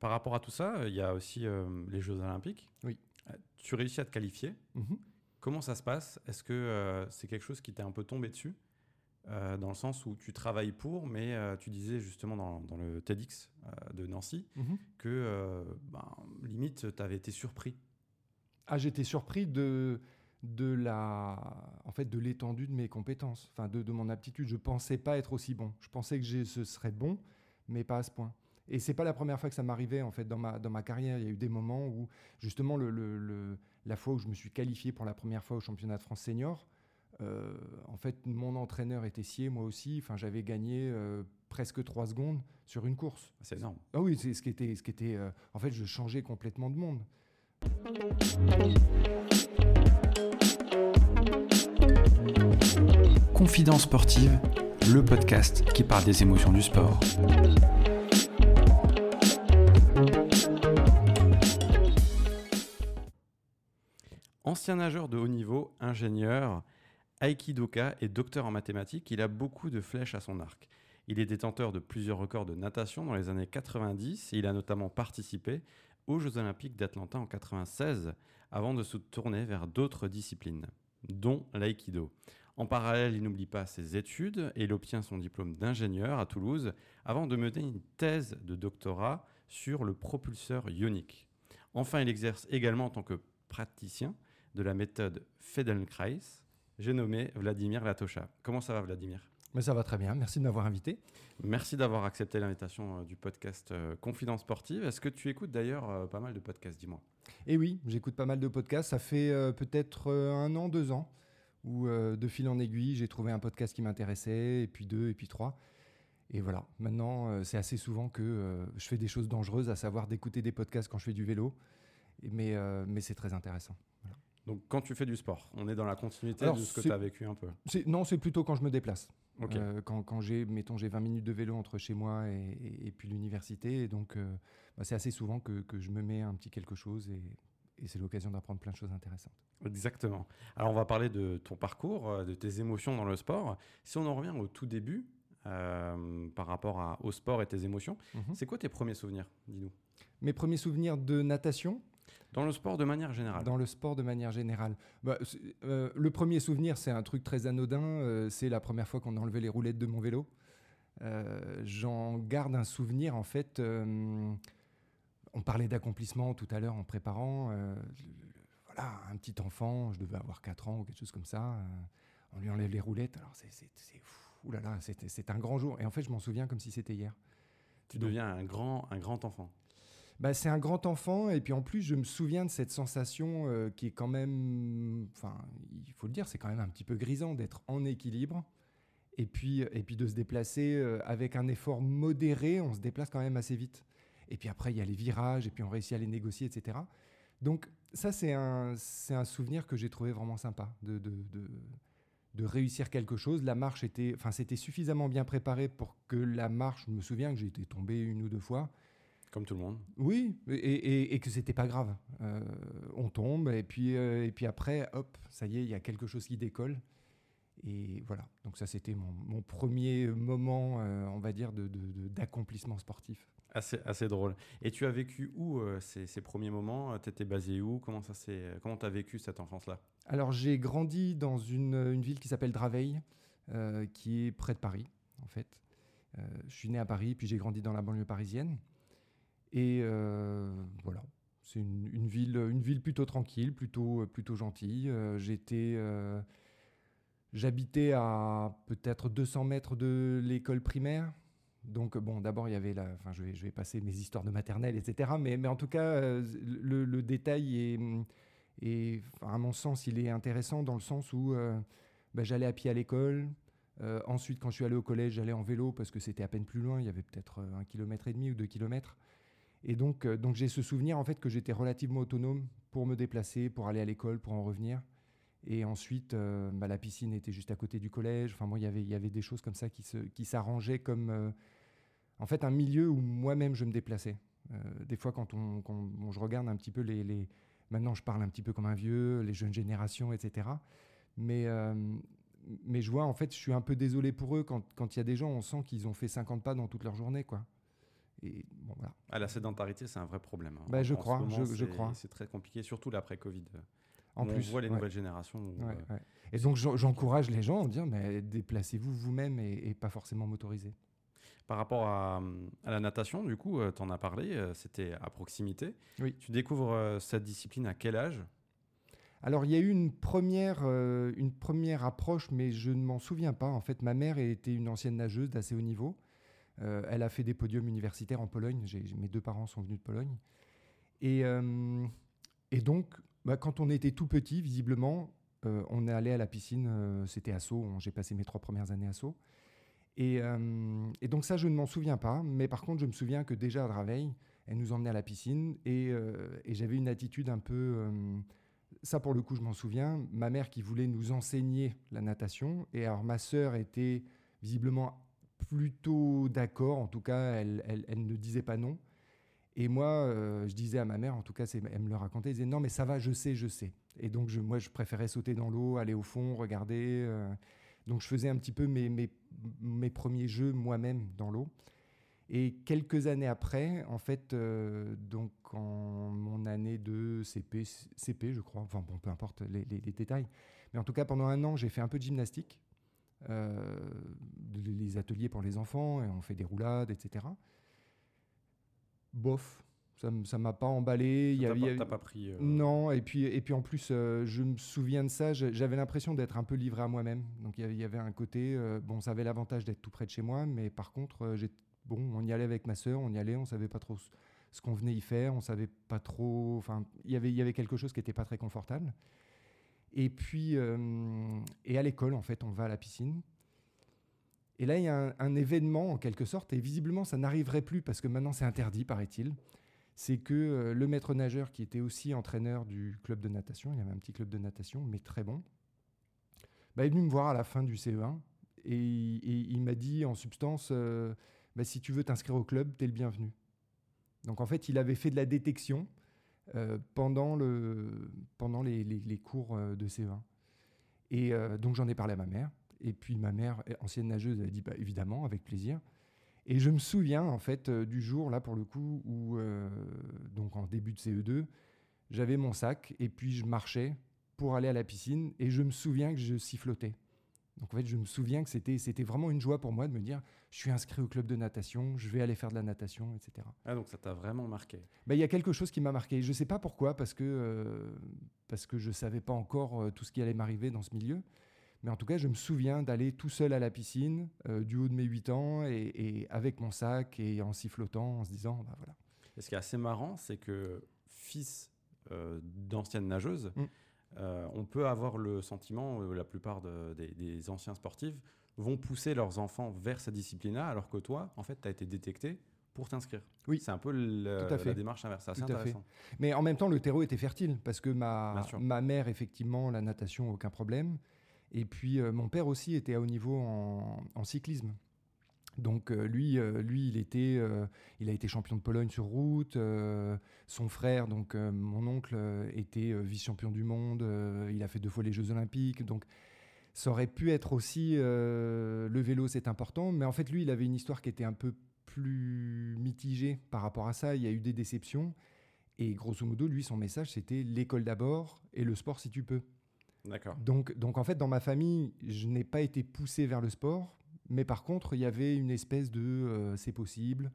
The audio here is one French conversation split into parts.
Par rapport à tout ça, il y a aussi les Jeux Olympiques. Oui. tu réussis à te qualifier. Mhm. Comment ça se passe? Est-ce que c'est quelque chose qui t'est un peu tombé dessus? Euh, dans le sens où tu travailles pour, mais euh, tu disais justement dans, le TEDx euh, de Nancy mhm. que ben, limite, tu avais été surpris. Ah, j'étais surpris de, de la en fait de l'étendue de mes compétences, enfin de, de, mon aptitude. Je pensais pas être aussi bon. Je pensais que ce serait bon, mais pas à ce point. Et c'est pas la première fois que ça m'arrivait en fait dans ma, dans ma carrière. Il y a eu des moments où justement le, le, la fois où je me suis qualifié pour la première fois au championnat de France senior, euh, en fait, mon entraîneur était scié, moi aussi. Enfin, j'avais gagné euh, presque 3 secondes sur une course. C'est énorme. Ah oui, c'est ce qui était, ce qui était. Euh, en fait, je changeais complètement de monde. Confidence sportive, le podcast qui parle des émotions du sport. Ancien nageur de haut niveau, ingénieur, Aikidoka et docteur en mathématiques, il a beaucoup de flèches à son arc. Il est détenteur de plusieurs records de natation dans les années 90 et il a notamment participé aux Jeux Olympiques d'Atlanta en 96 avant de se tourner vers d'autres disciplines, dont l'aïkido. En parallèle, il n'oublie pas ses études et il obtient son diplôme d'ingénieur à Toulouse avant de mener une thèse de doctorat sur le propulseur ionique. Enfin, il exerce également en tant que praticien de la méthode Feldenkrais, j'ai nommé Vladimir Latosha. Comment ça va, Vladimir? Mais Ça va très bien. Merci de m'avoir invité. Merci d'avoir accepté l'invitation euh, du podcast euh, Confidence Sportive. Est-ce que tu écoutes d'ailleurs euh, pas mal de podcasts, dis-moi? Eh oui, j'écoute pas mal de podcasts. Ça fait peut-être un an, deux ans, où de fil en aiguille, j'ai trouvé un podcast qui m'intéressait, et puis deux, et puis trois. Et voilà, maintenant, c'est assez souvent que je fais des choses dangereuses, à savoir d'écouter des podcasts quand je fais du vélo. Mais, mais c'est très intéressant. Donc quand tu fais du sport, on est dans la continuité de ce que tu as vécu un peu Non, c'est plutôt quand je me déplace. Euh, quand, quand j'ai, mettons, j'ai 20 minutes de vélo entre chez moi et, puis l'université, et donc euh, bah, c'est assez souvent que, que, je me mets un petit quelque chose et, et c'est l'occasion d'apprendre plein de choses intéressantes. Exactement. Alors on va parler de ton parcours, euh, de tes émotions dans le sport. Si on en revient au tout début, par rapport à, au sport et tes émotions, mhm. c'est quoi tes premiers souvenirs Dis-nous? Mes premiers souvenirs de natation dans le sport de manière générale Dans le sport de manière générale. Bah, euh, le premier souvenir, c'est un truc très anodin. Euh, c'est la première fois qu'on a enlevé les roulettes de mon vélo. Euh, j'en garde un souvenir, en fait. on parlait d'accomplissement tout à l'heure en préparant. voilà, un petit enfant, je devais avoir 4 ans ou quelque chose comme ça. on lui enlève les roulettes. Alors, c'est fou. là là, c'est un grand jour. Et en fait, je m'en souviens comme si c'était hier. Tu deviens un grand, un grand enfant. Bah, c'est un grand enfant et puis en plus je me souviens de cette sensation euh, qui est quand même, enfin il faut le dire, c'est quand même un petit peu grisant d'être en équilibre et puis, et puis de se déplacer euh, avec un effort modéré, on se déplace quand même assez vite. Et puis après il y a les virages et puis on réussit à les négocier, etc. Donc ça c'est un, c'est un souvenir que j'ai trouvé vraiment sympa de, de, de, de réussir quelque chose. La marche était, enfin c'était suffisamment bien préparé pour que la marche, je me souviens que j'ai été tombé une ou deux fois comme tout le monde. Oui, et, et, que c'était pas grave. Euh, on tombe, et puis, euh, et puis après, hop, ça y est, il y a quelque chose qui décolle. Et voilà, donc ça c'était mon, premier moment, euh, on va dire, d'accomplissement de, sportif. Assez, assez drôle. Et tu as vécu où ces, ces, premiers moments? Tu étais basé où? Comment tu as vécu cette enfance-là? Alors j'ai grandi dans une, une ville qui s'appelle Draveil, qui est près de Paris, en fait. je suis né à Paris, puis j'ai grandi dans la banlieue parisienne. Et euh, voilà, c'est une, ville, une ville plutôt tranquille, plutôt, plutôt gentille. Euh, j'étais, euh, j'habitais à peut-être 200 mètres de l'école primaire. Donc bon, d'abord il y avait la, enfin je vais, je vais passer mes histoires de maternelle, etc. Mais, mais en tout cas, le, détail est, et à mon sens, il est intéressant dans le sens où bah, j'allais à pied à l'école. ensuite, quand je suis allé au collège, j'allais en vélo parce que c'était à peine plus loin. Il y avait peut-être un kilomètre et demi ou deux kilomètres. Et donc, euh, donc j'ai ce souvenir en fait que j'étais relativement autonome pour me déplacer, pour aller à l'école, pour en revenir. Et ensuite, euh, bah, la piscine était juste à côté du collège. Enfin, y il y avait des choses comme ça qui, se, qui s'arrangeaient comme, euh, en fait, un milieu où moi-même je me déplaçais. des fois, quand, on, je regarde un petit peu les, les, Maintenant, je parle un petit peu comme un vieux, les jeunes générations, etc. Mais, mais je vois, en fait, je suis un peu désolé pour eux quand il y a des gens, on sent qu'ils ont fait 50 pas dans toute leur journée, quoi. Et bon, voilà. Ah, la sédentarité, c'est un vrai problème. hein. Bah, je En crois, moment, je- crois. C'est très compliqué, surtout l'après-Covid. En plus, on voit les ouais. nouvelles générations. où, Ouais, euh, ouais. Et donc j'en- j'encourage les gens à dire mais déplacez-vous vous-même et, et pas forcément motorisé. Par rapport à, à la natation, du coup, tu en as parlé, euh, c'était à proximité. Oui. Tu découvres euh, cette discipline à quel âge? Alors il y a eu une première, euh, une première approche, mais je ne m'en souviens pas. En fait, ma mère était une ancienne nageuse d'assez haut niveau. Euh, elle a fait des podiums universitaires en Pologne. Mes deux parents sont venus de Pologne. Et, euh, donc, bah, quand on était tout petit, visiblement, euh, on est allé à la piscine. C'était à Sceaux. J'ai passé mes trois premières années à Sceaux. Et, donc ça, je ne m'en souviens pas. Mais par contre, je me souviens que déjà à Draveil, elle nous emmenait à la piscine et, j'avais une attitude un peu... ça, pour le coup, je m'en souviens. Ma mère qui voulait nous enseigner la natation. Et alors, ma sœur était visiblement plutôt d'accord. En tout cas, elle, ne disait pas non. Et moi, euh, je disais à ma mère, en tout cas, elle me le racontait, elle disait non, mais ça va, je sais, je sais. Et donc, je, moi, je préférais sauter dans l'eau, aller au fond, regarder. euh. donc, je faisais un petit peu mes, premiers jeux moi-même dans l'eau. Et quelques années après, en fait, euh, donc en mon année de CP, CP, je crois, enfin bon, peu importe les, détails, mais en tout cas pendant un an, j'ai fait un peu de gymnastique, les ateliers pour les enfants, et on fait des roulades, etc. Bof, ça ça m'a pas emballé. T'as pas, pas pris. euh, non, et puis, et puis en plus, euh, je me souviens de ça, j'avais l'impression d'être un peu livré à moi-même. Donc il y avait- il y avait un côté, euh, bon, ça avait l'avantage d'être tout près de chez moi, mais par contre, euh, bon, on y allait avec ma sœur, on y allait, on savait pas trop ce, qu'on venait y faire, on savait pas trop, enfin, il y avait- il y avait quelque chose qui était pas très confortable. Et puis, euh, et à l'école, en fait, on va à la piscine. Et là, il y a un, événement, en quelque sorte, et visiblement, ça n'arriverait plus parce que maintenant, c'est interdit, paraît-il c'est que euh, le maître nageur, qui était aussi entraîneur du club de natation, il y avait un petit club de natation, mais très bon, bah, est venu me voir à la fin du CE1 et, il m'a dit en substance, euh, bah, si tu veux t'inscrire au club, t'es le bienvenu. Donc en fait, il avait fait de la détection pendant, le, pendant les, cours euh, de CE1. Et euh, donc j'en ai parlé à ma mère. Et puis ma mère, ancienne nageuse, elle a dit bah, évidemment, avec plaisir. Et je me souviens en fait euh, du jour là pour le coup où euh, donc en début de CE2, j'avais mon sac et puis je marchais pour aller à la piscine et je me souviens que je sifflotais. Donc en fait, je me souviens que c'était c'était vraiment une joie pour moi de me dire je suis inscrit au club de natation, je vais aller faire de la natation, etc. Ah, donc ça t'a vraiment marqué. Ben, Il y a quelque chose qui m'a marqué. Je ne sais pas pourquoi, parce que, euh, parce que je ne savais pas encore euh, tout ce qui allait m'arriver dans ce milieu. Mais en tout cas, je me souviens d'aller tout seul à la piscine, euh, du haut de mes 8 ans, et, et avec mon sac, et en sifflotant, en se disant, bah voilà. Et ce qui est assez marrant, c'est que fils d'ancienne nageuse, Mm. Euh, on peut avoir le sentiment, euh, la plupart de- des, des anciens sportifs vont pousser leurs enfants vers cette discipline-là, alors que toi, en fait, tu as été détecté pour t'inscrire. Oui. C'est un peu le- la démarche inverse. C'est fait. intéressant. Mais en même temps, le terreau était fertile, parce que ma, ma mère, effectivement, la natation, aucun problème. Et puis, euh, mon père aussi était à haut niveau en, en cyclisme. Donc, euh, lui, euh, lui il, était, euh, il a été champion de Pologne sur route. son frère, donc mon oncle, était vice-champion du monde. il a fait deux fois les Jeux Olympiques. Donc, ça aurait pu être aussi. le vélo, c'est important. Mais en fait, lui, il avait une histoire qui était un peu plus mitigée par rapport à ça. Il y a eu des déceptions. Et grosso modo, lui, son message, c'était l'école d'abord et le sport si tu peux. D'accord. Donc, donc en fait, dans ma famille, je n'ai pas été poussé vers le sport, mais par contre, il y avait une espèce de euh, c'est possible,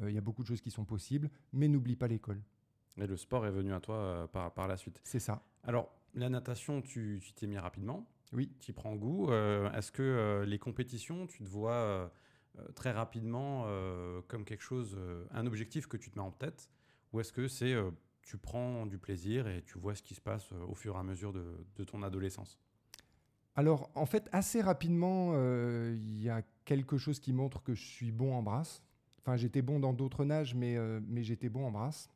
euh, il y a beaucoup de choses qui sont possibles, mais n'oublie pas l'école. Et le sport est venu à toi euh, par, par la suite. C'est ça. Alors, la natation, tu t'y mis rapidement. Oui. Tu y prends goût. Est-ce que les compétitions, tu te vois très rapidement comme quelque chose, un objectif que tu te mets en tête? Ou est-ce que c'est tu prends du plaisir et tu vois ce qui se passe au fur et à mesure de, de ton adolescence? Alors, en fait, assez rapidement, euh, il y a quelque chose qui montre que je suis bon en brasse. Enfin, j'étais bon dans d'autres nages, mais, euh, mais j'étais bon en brasse.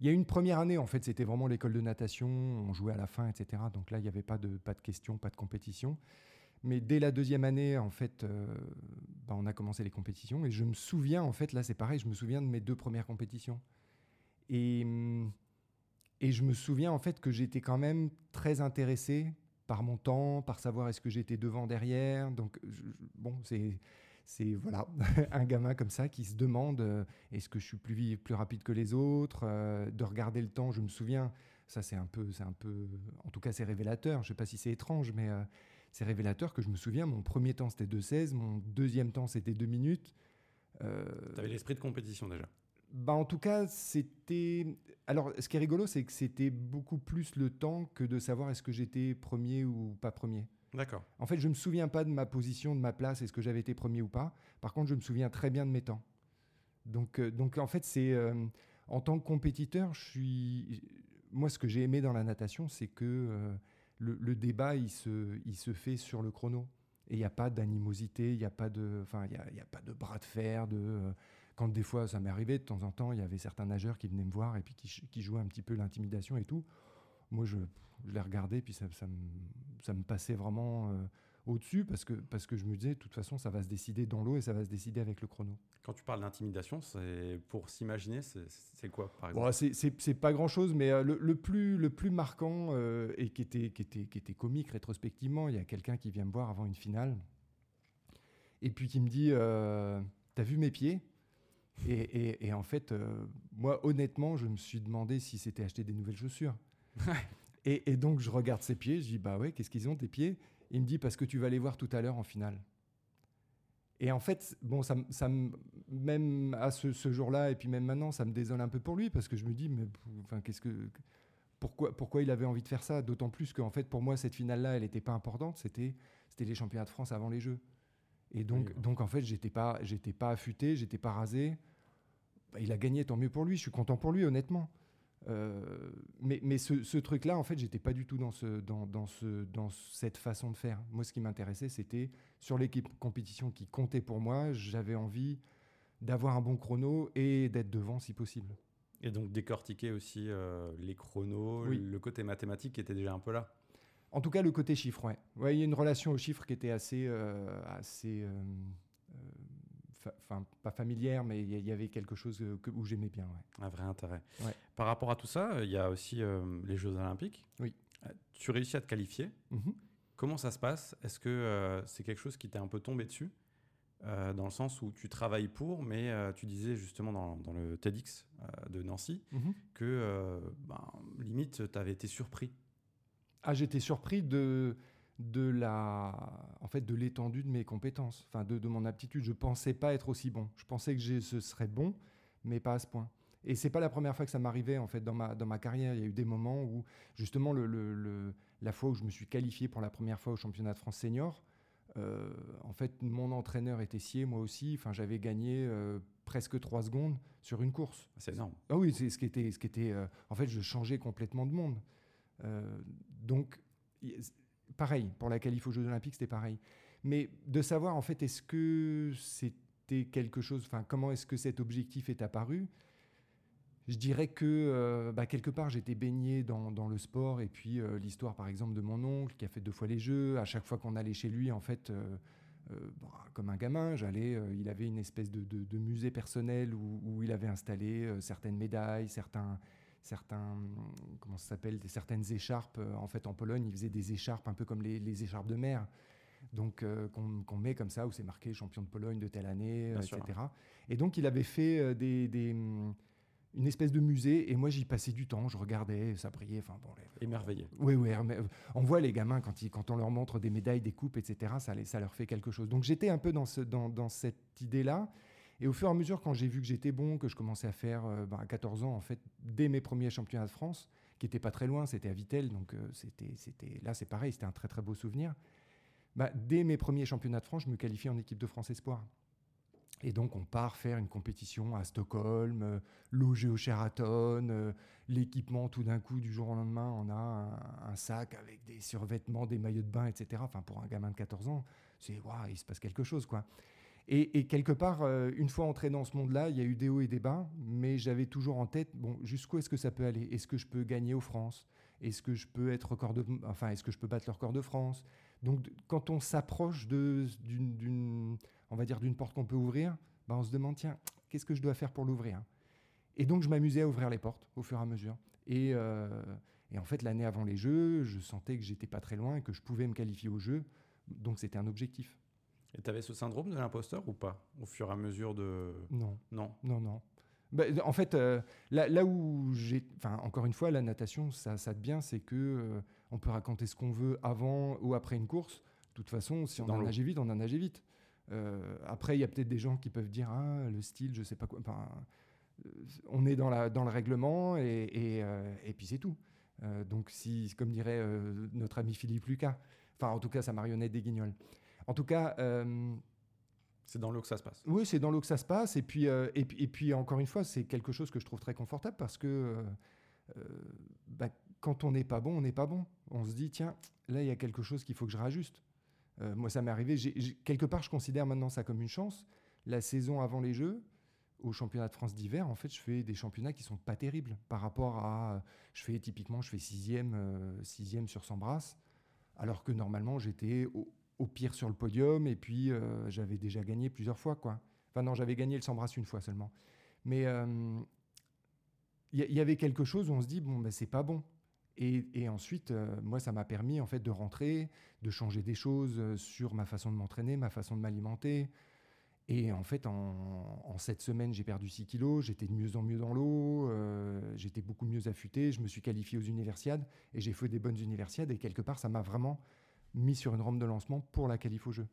Il y a une première année, en fait, c'était vraiment l'école de natation, on jouait à la fin, etc. Donc là, il n'y avait pas de, questions, pas de compétition. Mais dès la deuxième année, en fait, euh, bah, on a commencé les compétitions. Et je me souviens, en fait, là, c'est pareil, je me souviens de mes deux premières compétitions. Et, hum, et je me souviens, en fait, que j'étais quand même très intéressé par mon temps, par savoir est-ce que j'étais devant, derrière. Donc, bon, c'est c'est voilà, un gamin comme ça qui se demande euh, est-ce que je suis plus, plus rapide que les autres euh, De regarder le temps, je me souviens, ça c'est un peu, c'est un peu, en tout cas c'est révélateur. Je sais pas si c'est étrange, mais euh, c'est révélateur que je me souviens. Mon premier temps c'était 2,16, mon deuxième temps c'était 2 minutes. tu avais l'esprit de compétition déjà. Bah en tout cas, c'était. Alors, ce qui est rigolo, c'est que c'était beaucoup plus le temps que de savoir est-ce que j'étais premier ou pas premier. D'accord. En fait, je ne me souviens pas de ma position, de ma place, est-ce que j'avais été premier ou pas. Par contre, je me souviens très bien de mes temps. Donc, euh, donc en fait, c'est euh, en tant que compétiteur, je suis. Moi, ce que j'ai aimé dans la natation, c'est que euh, le, débat, il se, il se fait sur le chrono. Et il n'y a pas d'animosité, il n'y a pas de, enfin, il y a, pas de bras de fer, de. Quand des fois, ça m'est arrivé de temps en temps, il y avait certains nageurs qui venaient me voir et puis qui, qui jouaient un petit peu l'intimidation et tout. Moi, je, je l'ai regardé, puis ça, ça, me, ça, me, passait vraiment euh, au-dessus parce que, parce que je me disais, de toute façon, ça va se décider dans l'eau et ça va se décider avec le chrono. Quand tu parles d'intimidation, c'est pour s'imaginer, c'est quoi, par exemple? Bon, C'est pas grand-chose, mais euh, le, plus, le plus marquant euh, et qui était, qui, était, qui était comique rétrospectivement, il y a quelqu'un qui vient me voir avant une finale et puis qui me dit T'as vu mes pieds? Et, et, et, en fait, moi, honnêtement, je me suis demandé si c'était acheter des nouvelles chaussures. Et, donc, je regarde ses pieds, je dis, bah ouais, qu'est-ce qu'ils ont, tes pieds? Il me dit, parce que tu vas les voir tout à l'heure en finale. Et en fait, bon, ça, ça même à ce, jour-là, et puis même maintenant, ça me désole un peu pour lui, parce que je me dis, mais enfin, qu'est-ce que. Pourquoi, pourquoi il avait envie de faire ça? D'autant plus qu'en fait, pour moi, cette finale-là, elle n'était pas importante. C'était les championnats de France avant les Jeux. Et donc, donc en fait, j'étais pas, j'étais pas affûté, j'étais pas rasé. Bah, il a gagné, tant mieux pour lui. Je suis content pour lui, honnêtement. Euh, mais, mais ce, truc-là, en fait, j'étais pas du tout dans, ce, dans, dans, ce, dans cette façon de faire. Moi, ce qui m'intéressait, c'était sur l'équipe compétition qui comptait pour moi, j'avais envie d'avoir un bon chrono et d'être devant si possible. Et donc décortiquer aussi euh, les chronos, le côté mathématique qui était déjà un peu là. En tout cas, le côté chiffre, ouais. ouais il y a une relation aux chiffres qui était assez, euh, assez enfin pas familière, mais il y, avait quelque chose que, où j'aimais bien. Un vrai intérêt. Par rapport à tout ça, il y a aussi euh, les Jeux Olympiques. Oui. Euh, tu réussis à te qualifier. Mhm. Comment ça se passe? Est-ce que euh, c'est quelque chose qui t'est un peu tombé dessus? Dans le sens où tu travailles pour, mais tu disais justement dans, dans le TEDx de Nancy mhm. que ben, limite, tu avais été surpris. Ah, j'étais surpris de, de la, en fait, de l'étendue de mes compétences, enfin de, de, mon aptitude. Je pensais pas être aussi bon. Je pensais que ce serait bon, mais pas à ce point. Et c'est pas la première fois que ça m'arrivait en fait dans ma, dans ma carrière. Il y a eu des moments où justement le, le, la fois où je me suis qualifié pour la première fois au championnat de France senior, euh, en fait mon entraîneur était scié, moi aussi. Enfin j'avais gagné euh, presque trois secondes sur une course. C'est énorme. Ah oui, c'est ce qui était, ce qui était. Euh, en fait je changeais complètement de monde. donc pareil, pour la qualif aux Jeux Olympiques, c'était pareil. Mais de savoir, en fait, est-ce que c'était quelque chose, enfin, comment est-ce que cet objectif est apparu je dirais que euh, bah, quelque part j'étais baigné dans, le sport et puis euh, l'histoire par exemple de mon oncle qui a fait deux fois les Jeux. À chaque fois qu'on allait chez lui, en fait, euh, bah, comme un gamin, j'allais. il avait une espèce de, musée personnel où, où, il avait installé certaines médailles, certains, certains, comment ça s'appelle, certaines écharpes. Euh, en fait, en Pologne, ils faisaient des écharpes un peu comme les, écharpes de mer. Donc, euh, qu'on met comme ça, où c'est marqué champion de Pologne de telle année, etc. Et donc, il avait fait euh, des, mm, une espèce de musée, et moi, j'y passais du temps, je regardais, ça brillait. Enfin, bon, Émerveillé. Oui, oui. On voit les gamins, quand, ils, quand on leur montre des médailles, des coupes, etc., ça, ça leur fait quelque chose. Donc, j'étais un peu dans, ce, dans, dans cette idée-là. Et au fur et à mesure, quand j'ai vu que j'étais bon, que je commençais à faire euh, bah, à 14 ans, en fait, dès mes premiers championnats de France, qui n'étaient pas très loin, c'était à Vitel, donc euh, c'était, c'était, là c'est pareil, c'était un très très beau souvenir. Bah, dès mes premiers championnats de France, je me qualifie en équipe de France Espoir. Et donc on part faire une compétition à Stockholm, euh, logé au Sheraton, l'équipement tout d'un coup du jour au lendemain, on a un, sac avec des survêtements, des maillots de bain, etc. Enfin pour un gamin de 14 ans, c'est waouh, il se passe quelque chose quoi. Et, quelque part, euh, une fois entré dans ce monde-là, il y a eu des hauts et des bas, mais j'avais toujours en tête, bon, jusqu'où est-ce que ça peut aller? Est-ce que je peux gagner aux France? Est-ce que je peux être record de, enfin, est-ce que je peux battre le record de France? Donc, quand on s'approche d'une, on va dire, d'une porte qu'on peut ouvrir, ben, on se demande, tiens, qu'est-ce que je dois faire pour l'ouvrir? Et donc, je m'amusais à ouvrir les portes au fur et à mesure. Et, euh, et en fait, l'année avant les Jeux, je sentais que j'étais pas très loin et que je pouvais me qualifier aux Jeux. Donc, c'était un objectif. Et tu avais ce syndrome de l'imposteur ou pas Au fur et à mesure de. Non. Non. Non, non. Bah, en fait, euh, là, là, où j'ai. Enfin, encore une fois, la natation, ça, ça de bien, c'est que euh, on peut raconter ce qu'on veut avant ou après une course. De toute façon, si on a nagé vite, on a nagé vite. Euh, après, il y a peut-être des gens qui peuvent dire Ah, le style, je sais pas quoi. Enfin, on est dans, la, dans le règlement et, et, et puis c'est tout. Donc, si, comme dirait notre ami Philippe Lucas, enfin, en tout cas, sa marionnette des guignols. En tout cas, euh, C'est dans l'eau que ça se passe. oui, c'est dans l'eau que ça se passe. Et puis, euh, et, puis- et puis, encore une fois, c'est quelque chose que je trouve très confortable parce que euh, bah, quand on n'est pas bon, on n'est pas bon. On se dit, tiens, là, il y a quelque chose qu'il faut que je rajuste. Euh, moi, ça m'est arrivé. quelque part, je considère maintenant ça comme une chance. La saison avant les Jeux, au championnat de France d'hiver, en fait, je fais des championnats qui sont pas terribles par rapport à. Je fais typiquement, je fais sixième, sixième sur 100 brasses, alors que normalement, j'étais au, au pire sur le podium et puis euh, j'avais déjà gagné plusieurs fois, quoi. Enfin non, j'avais gagné le 100 brasses une fois seulement. Mais euh, il y, il y avait quelque chose où on se dit bon, ben, c'est pas bon. Et, et ensuite, euh, moi, ça m'a permis en fait de rentrer, de changer des choses euh, sur ma façon de m'entraîner, ma façon de m'alimenter. Et en fait, en, en sept semaines, j'ai perdu 6 kilos, j'étais de mieux en mieux dans l'eau, euh, j'étais beaucoup mieux affûté, je me suis qualifié aux universiades et j'ai fait des bonnes universiades. Et quelque part, ça m'a vraiment mis sur une rampe de lancement pour la qualif au jeu.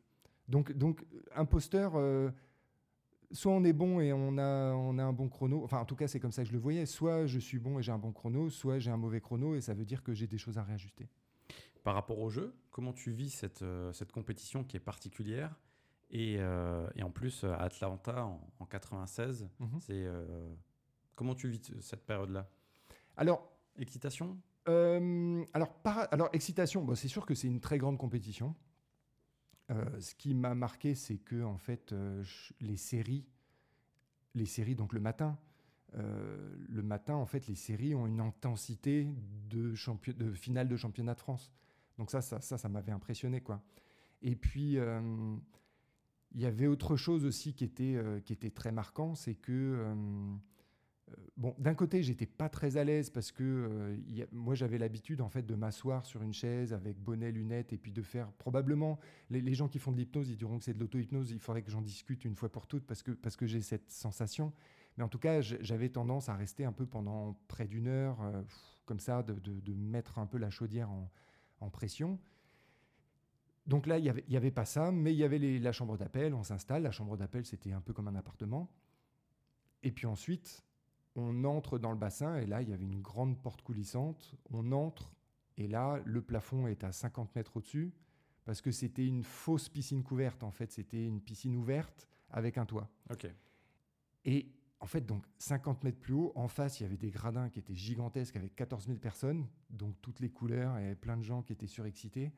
Donc, donc imposteur, euh, soit on est bon et on a, on a un bon chrono, enfin en tout cas c'est comme ça que je le voyais, soit je suis bon et j'ai un bon chrono, soit j'ai un mauvais chrono et ça veut dire que j'ai des choses à réajuster. Par rapport au jeu, comment tu vis cette, euh, cette compétition qui est particulière et, euh, et en plus, à Atlanta en, en 96, Mhm. c'est. euh, comment tu vis cette période-là? Alors, Excitation? Euh, alors, alors, excitation, bon, c'est sûr que c'est une très grande compétition. Euh, ce qui m'a marqué, c'est que en fait, euh, les séries, les séries, donc le matin, le matin, en fait, les séries ont une intensité de, de finale de championnat de France. Donc ça, ça, ça, ça m'avait impressionné, quoi. Et puis, il y avait autre chose aussi qui était, qui était très marquant, c'est que bon, d'un côté, j'étais pas très à l'aise parce que euh, moi, j'avais l'habitude en fait de m'asseoir sur une chaise avec bonnet, lunettes et puis de faire probablement. Les, gens qui font de l'hypnose, ils diront que c'est de l'auto-hypnose. Il faudrait que j'en discute une fois pour toutes parce que parce que j'ai cette sensation. Mais en tout cas, j'avais tendance à rester un peu pendant près d'une heure, euh, comme ça, de, mettre un peu la chaudière en, pression. Donc là, il n'y avait, y avait pas ça, mais il y avait la chambre d'appel, on s'installe. La chambre d'appel, c'était un peu comme un appartement. Et puis ensuite, on entre dans le bassin, et là, il y avait une grande porte coulissante. On entre, et là, le plafond est à 50 mètres au-dessus, parce que c'était une fausse piscine couverte, en fait. C'était une piscine ouverte avec un toit. Ok. Et en fait, donc 50 mètres plus haut, en face, il y avait des gradins qui étaient gigantesques avec 14 000 personnes, donc toutes les couleurs et plein de gens qui étaient surexcités.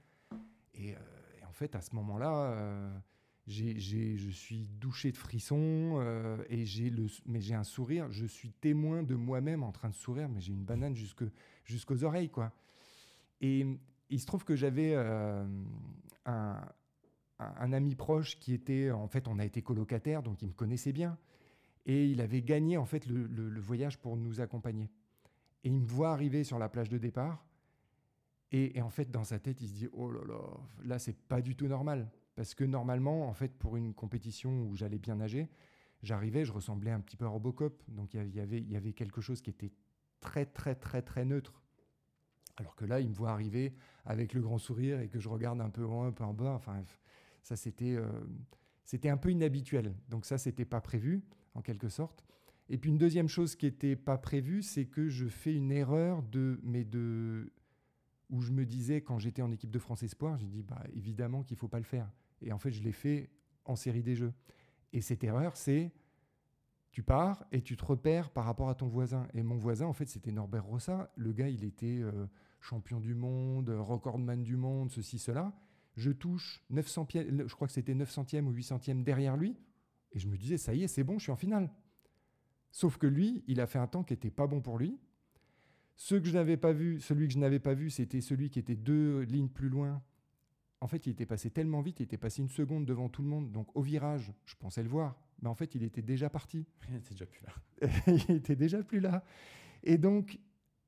Et, euh, et en fait, à ce moment-là, euh, je suis douché de frissons euh, et j'ai le, mais j'ai un sourire. Je suis témoin de moi-même en train de sourire, mais j'ai une banane jusque, jusqu'aux oreilles, quoi. Et il se trouve que j'avais euh, un, ami proche qui était, en fait, on a été colocataire, donc il me connaissait bien. Et il avait gagné en fait le voyage pour nous accompagner. Et il me voit arriver sur la plage de départ. Et, et en fait, dans sa tête, il se dit Oh là là, là, c'est pas du tout normal. Parce que normalement, en fait, pour une compétition où j'allais bien nager, j'arrivais, je ressemblais un petit peu à Robocop. Donc il y avait- quelque chose qui était très, très, très, très neutre. Alors que là, il me voit arriver avec le grand sourire et que je regarde un peu en haut, un peu en bas. Enfin, ça, c'était. euh, c'était un peu inhabituel. Donc ça, c'était pas prévu, en quelque sorte. Et puis une deuxième chose qui était pas prévue, c'est que je fais une erreur de, mais de, où je me disais quand j'étais en équipe de France Espoir, j'ai dit bah évidemment qu'il faut pas le faire. Et en fait, je l'ai fait en série des jeux. Et cette erreur, c'est tu pars et tu te repères par rapport à ton voisin. Et mon voisin, en fait, c'était Norbert Rossa. Le gars, il était euh, champion du monde, recordman du monde, ceci, cela. Je touche 900 pieds, je crois que c'était 900e ou 800e derrière lui. Et je me disais, ça y est, c'est bon, je suis en finale. Sauf que lui, il a fait un temps qui n'était pas bon pour lui. Ce que je n'avais pas vu, celui que je n'avais pas vu, c'était celui qui était deux lignes plus loin. En fait, il était passé tellement vite, il était passé une seconde devant tout le monde. Donc au virage, je pensais le voir, mais en fait, il était déjà parti. Il était déjà plus là. il était déjà plus là. Et donc,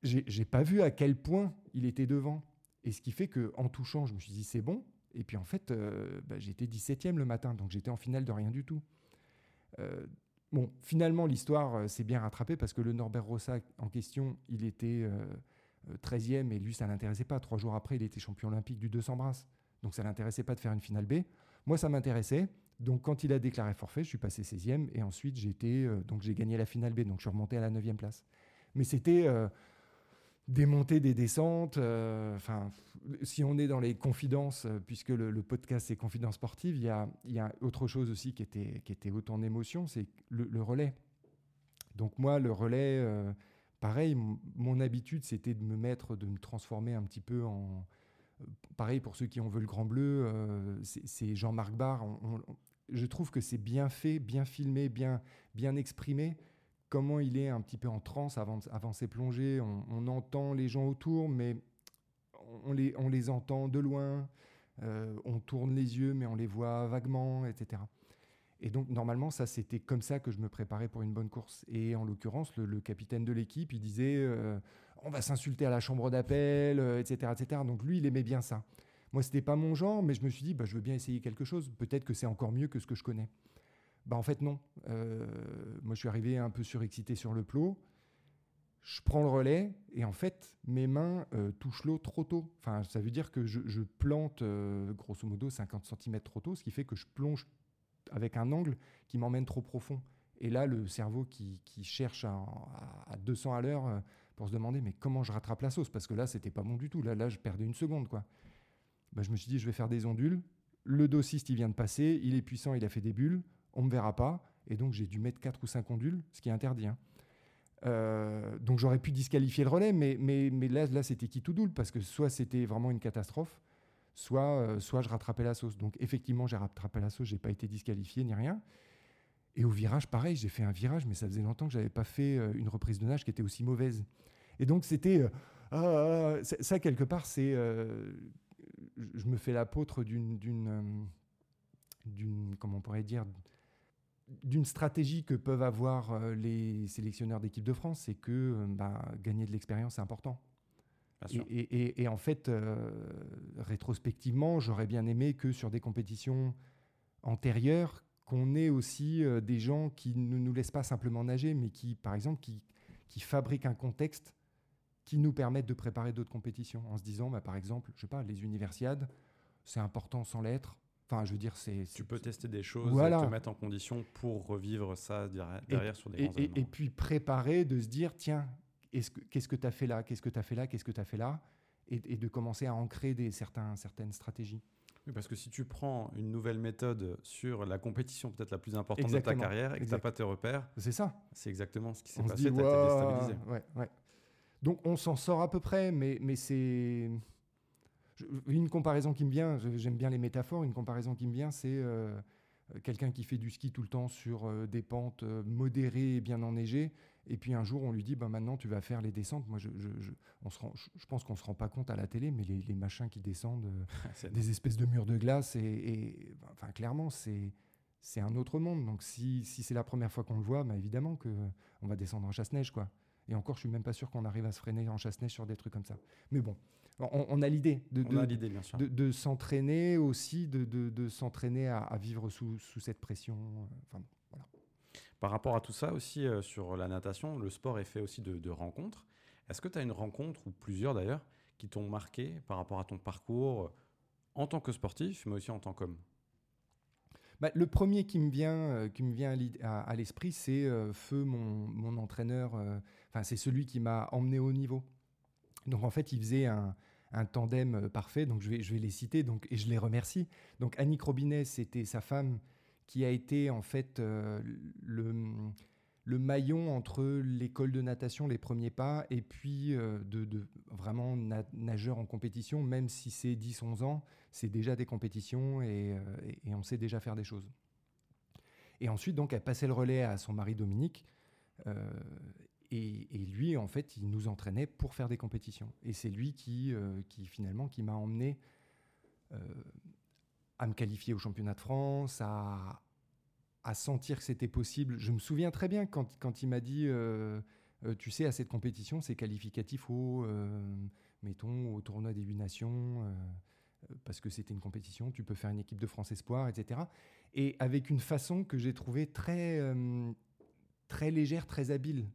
j'ai pas vu à quel point il était devant. Et ce qui fait que en touchant, je me suis dit c'est bon. Et puis en fait, euh, bah, j'étais 17e le matin, donc j'étais en finale de rien du tout. Euh, bon, finalement, l'histoire s'est bien rattrapée parce que le Norbert Rossa en question, il était 13e et lui, ça l'intéressait pas. Trois jours après, il était champion olympique du 200 brasses. Donc ça l'intéressait pas de faire une finale B. Moi, ça m'intéressait. Donc quand il a déclaré forfait, je suis passé 16e et ensuite j'ai donc j'ai gagné la finale B. Donc je suis remonté à la 9e place. Mais c'était des montées, des descentes. Euh, enfin, si on est dans les confidences, euh, puisque le, podcast c'est confidences sportives, il y a, y a, autre chose aussi qui était, qui était autant d'émotion, c'est le, relais. Donc moi, le relais, euh, pareil, mon habitude c'était de me mettre, de me transformer un petit peu en... Pareil pour ceux qui ont vu le Grand Bleu, c'est Jean-Marc Barr. je trouve que c'est bien fait, bien filmé, bien, bien exprimé comment il est un petit peu en transe avant, avant ses plongées. On, entend les gens autour, mais on les, on les entend de loin. Euh, on tourne les yeux, mais on les voit vaguement, etc. Et donc, normalement, ça, c'était comme ça que je me préparais pour une bonne course. Et en l'occurrence, le, capitaine de l'équipe, il disait euh, on va s'insulter à la chambre d'appel, etc., euh, etc. Donc, lui, il aimait bien ça. Moi, c'était pas mon genre, mais je me suis dit bah, je veux bien essayer quelque chose. Peut-être que c'est encore mieux que ce que je connais. Bah, en fait, non. Euh, moi, je suis arrivé un peu surexcité sur le plot. Je prends le relais et en fait, mes mains euh, touchent l'eau trop tôt. Enfin, ça veut dire que je, plante grosso modo 50 cm trop tôt, ce qui fait que je plonge avec un angle qui m'emmène trop profond. Et là, le cerveau qui, cherche à, 200 à l'heure pour se demander mais comment je rattrape la sauce? Parce que là, c'était pas bon du tout. Là, là je perdais une seconde. quoi. Bah, je me suis dit, je vais faire des ondules. Le dossiste, il vient de passer. Il est puissant, il a fait des bulles on me verra pas, et donc j'ai dû mettre 4 ou 5 ondules, ce qui est interdit. Hein. Euh, donc j'aurais pu disqualifier le relais, mais, mais, mais là, là c'était qui tout double, parce que soit c'était vraiment une catastrophe, soit, euh, soit je rattrapais la sauce. Donc effectivement, j'ai rattrapé la sauce, j'ai pas été disqualifié ni rien. Et au virage, pareil, j'ai fait un virage, mais ça faisait longtemps que j'avais pas fait euh, une reprise de nage qui était aussi mauvaise. Et donc c'était... Ah, ça, quelque part, c'est... je me fais l'apôtre d'une... d'une comment on pourrait dire d'une stratégie que peuvent avoir euh, les sélectionneurs d'équipe de France, c'est que euh, bah, gagner de l'expérience, c'est important. Et, en fait, euh, rétrospectivement, j'aurais bien aimé que sur des compétitions antérieures, qu'on ait aussi des gens qui ne nous laissent pas simplement nager, mais qui, par exemple, qui, qui fabriquent un contexte qui nous permette de préparer d'autres compétitions, en se disant, bah, par exemple, je sais pas, les universiades, c'est important sans l'être, Enfin, je veux dire, c'est. Tu peux tester des choses, et te mettre en condition pour revivre ça derrière, sur des grands et, et, puis préparer, de se dire, tiens, qu'est-ce que tu as fait là Qu'est-ce que tu as fait là Qu'est-ce que tu as fait là et, de commencer à ancrer des, certains, certaines stratégies. Oui, parce que si tu prends une nouvelle méthode sur la compétition peut-être la plus importante de ta carrière et que tu n'as pas tes repères, c'est ça. C'est exactement ce qui s'est passé, tu as été déstabilisé. Ouais, ouais. Donc on s'en sort à peu près, mais, mais c'est une comparaison qui me vient, j'aime bien les métaphores, une comparaison qui me vient, c'est euh, quelqu'un qui fait du ski tout le temps sur euh, des pentes euh, modérées et bien enneigées, et puis un jour on lui dit, ben maintenant tu vas faire les descentes. Moi, je, on se je pense qu'on se rend pas compte à la télé, mais les, machins qui descendent, des espèces de murs de glace, et, enfin clairement c'est c'est un autre monde. Donc si, si c'est la première fois qu'on le voit, bah, évidemment que on va descendre en chasse-neige, quoi. Et encore, je suis même pas sûr qu'on arrive à se freiner en chasse-neige sur des trucs comme ça. Mais bon, on, a l'idée de, de, s'entraîner aussi, de, s'entraîner à, vivre sous, cette pression. Euh, Par rapport à tout ça aussi, euh, sur la natation, le sport est fait aussi de, rencontres. Est-ce que tu as une rencontre, ou plusieurs d'ailleurs, qui t'ont marqué par rapport à ton parcours en tant que sportif, mais aussi en tant qu'homme? Bah, le premier qui me vient, euh, à, l'esprit, c'est Feu, mon, entraîneur. Enfin, c'est celui qui m'a emmené au niveau. Donc en fait, il faisait un, tandem euh, parfait, donc je vais, les citer, donc, et je les remercie. Donc Annick Robinet, c'était sa femme qui a été en fait euh, le, le, maillon entre l'école de natation, les premiers pas, et puis euh, de, vraiment nageur en compétition, même si c'est 10-11 ans, c'est déjà des compétitions et, et, on sait déjà faire des choses. Et ensuite, donc, elle passait le relais à son mari Dominique. Et, lui, en fait, il nous entraînait pour faire des compétitions. Et c'est lui qui, euh, qui, finalement, qui m'a emmené euh, à me qualifier au championnat de France, à, à sentir que c'était possible. Je me souviens très bien quand, quand il m'a dit, euh, tu sais, à cette compétition, c'est qualificatif au, mettons, au tournoi des huit nations. euh, parce que c'était une compétition, tu peux faire une équipe de France Espoir, etc. Et avec une façon que j'ai trouvée très, euh, très légère, très habile.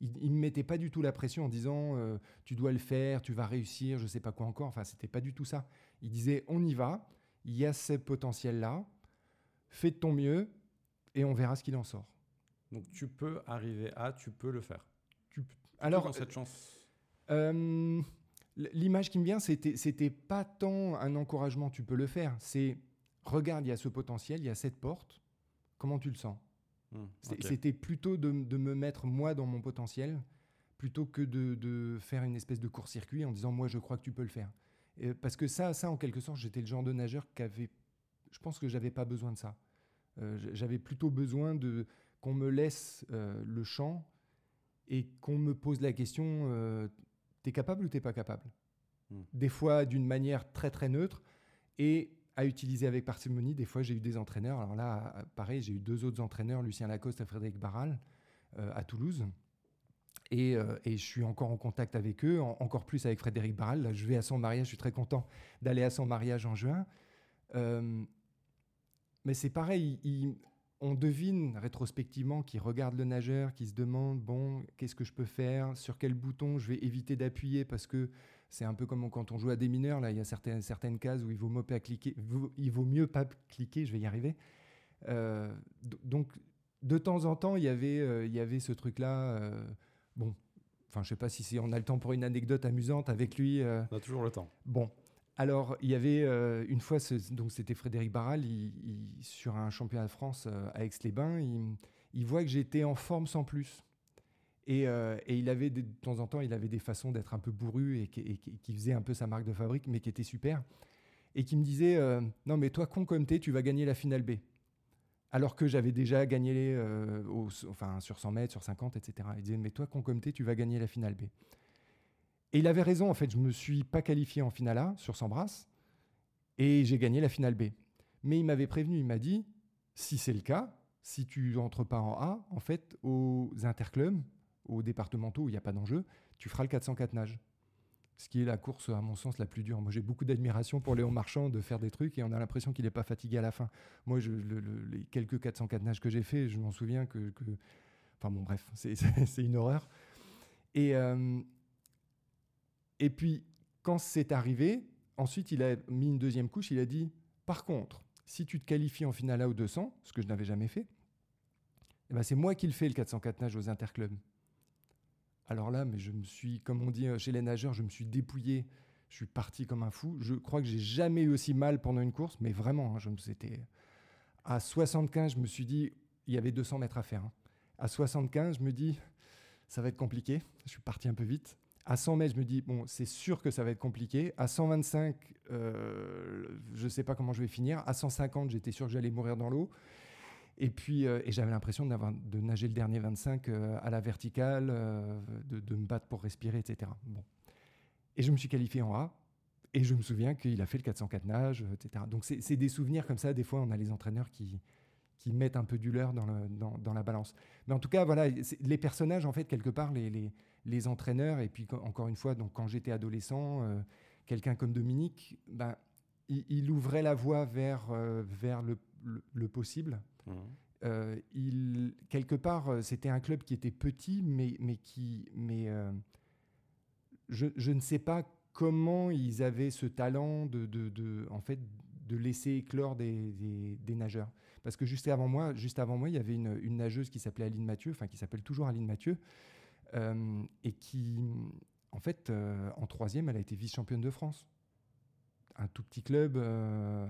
Il ne me mettait pas du tout la pression en disant euh, tu dois le faire, tu vas réussir, je sais pas quoi encore. Enfin, c'était pas du tout ça. Il disait on y va, il y a ce potentiel-là, fais de ton mieux et on verra ce qu'il en sort. Donc tu peux arriver à, tu peux le faire. Tu- Alors, Alors, cette chance. Euh, L'image qui me vient, c'était c'était pas tant un encouragement, tu peux le faire. C'est regarde, il y a ce potentiel, il y a cette porte. Comment tu le sens? Hmm. C'était plutôt de, de me mettre moi dans mon potentiel, plutôt que de, de faire une espèce de court-circuit en disant moi je crois que tu peux le faire. Et parce que ça, ça en quelque sorte, j'étais le genre de nageur qui avait, je pense que j'avais pas besoin de ça. Euh, j'avais plutôt besoin de qu'on me laisse euh, le champ et qu'on me pose la question euh, t'es capable ou t'es pas capable? Hmm. Des fois d'une manière très très neutre et à utiliser avec parcimonie. Des fois, j'ai eu des entraîneurs. Alors là, pareil, j'ai eu deux autres entraîneurs, Lucien Lacoste et Frédéric Barral, euh, à Toulouse. Et, euh, et je suis encore en contact avec eux, en- encore plus avec Frédéric Barral. Là, je vais à son mariage, je suis très content d'aller à son mariage en juin. Euh, mais c'est pareil, il- on devine rétrospectivement qu'il regarde le nageur, qui se demande bon, qu'est-ce que je peux faire, sur quel bouton je vais éviter d'appuyer parce que c'est un peu comme quand on joue à des mineurs. Là, il y a certaines, certaines cases où il vaut, mieux pas cliquer, il vaut mieux pas cliquer. Je vais y arriver. Euh, donc, de temps en temps, il y avait, euh, il y avait ce truc-là. euh, bon, enfin, je sais pas si on a le temps pour une anecdote amusante avec lui. On a toujours le temps. Bon, alors il y avait euh, une fois, donc c'était Frédéric Barral, sur un championnat de France euh, à Aix-les-Bains, il, voit que j'étais en forme sans plus. Et, euh, il avait de temps en temps, il avait des façons d'être un peu bourru et qui, faisait un peu sa marque de fabrique, mais qui était super. Et qui me disait Non, mais toi, con comme t'es, tu vas gagner la finale B. Alors que j'avais déjà gagné enfin, sur 100 mètres, sur 50, etc. Il disait Mais toi, con comme t'es, tu vas gagner la finale B. Et il avait raison, en fait, je me suis pas qualifié en finale A sur 100 brasses et j'ai gagné la finale B. Mais il m'avait prévenu, il m'a dit si c'est le cas, si tu entres pas en A, en fait, aux interclubs, aux départementaux où il n'y a pas d'enjeu, tu feras le 404 nage. Ce qui est la course, à mon sens, la plus dure. Moi, j'ai beaucoup d'admiration pour Léon Marchand de faire des trucs et on a l'impression qu'il n'est pas fatigué à la fin. Moi, les quelques 404 nages que j'ai fait, je m'en souviens que, Enfin bon, bref, c'est une horreur. Et, euh, et puis, quand c'est arrivé, ensuite, il a mis une deuxième couche. Il a dit Par contre, si tu te qualifies en finale A ou 200, ce que je n'avais jamais fait, eh ben, c'est moi qui le fais le 404 nage aux interclubs. Alors là, mais je me suis, comme on dit chez les nageurs, je me suis dépouillé. Je suis parti comme un fou. Je crois que j'ai jamais eu aussi mal pendant une course, mais vraiment, hein, je me à 75, je me suis dit, il y avait 200 mètres à faire. hein. À 75, je me dis, ça va être compliqué. Je suis parti un peu vite. À 100 mètres, je me dis, bon, c'est sûr que ça va être compliqué. À 125, euh, je ne sais pas comment je vais finir. À 150, j'étais sûr que j'allais mourir dans l'eau. Et puis, euh, et j'avais l'impression d'avoir- de nager le dernier 25 euh, à la verticale, de, me battre pour respirer, etc. Bon. Et je me suis qualifié en A. Et je me souviens qu'il a fait le 404 nage, etc. Donc, c'est des souvenirs comme ça. Des fois, on a les entraîneurs qui, qui mettent un peu du leur dans, le- dans, dans la balance. Mais en tout cas, voilà, les personnages, en fait, quelque part, les, les, les entraîneurs, et puis encore une fois, donc, quand j'étais adolescent, euh, quelqu'un comme Dominique, ben, il, il ouvrait la voie vers, euh, vers le, le- le possible. Mhm. Euh, il, quelque part, c'était un club qui était petit, mais, mais qui. Mais, je, je ne sais pas comment ils avaient ce talent de, de, de- en fait, de laisser éclore des, nageurs. Parce que juste avant moi, juste avant moi il y avait une, nageuse qui s'appelait Aline Mathieu, enfin qui s'appelle toujours Aline Mathieu, euh, et qui, en fait, euh, en troisième, elle a été vice-championne de France. Un tout petit club, euh,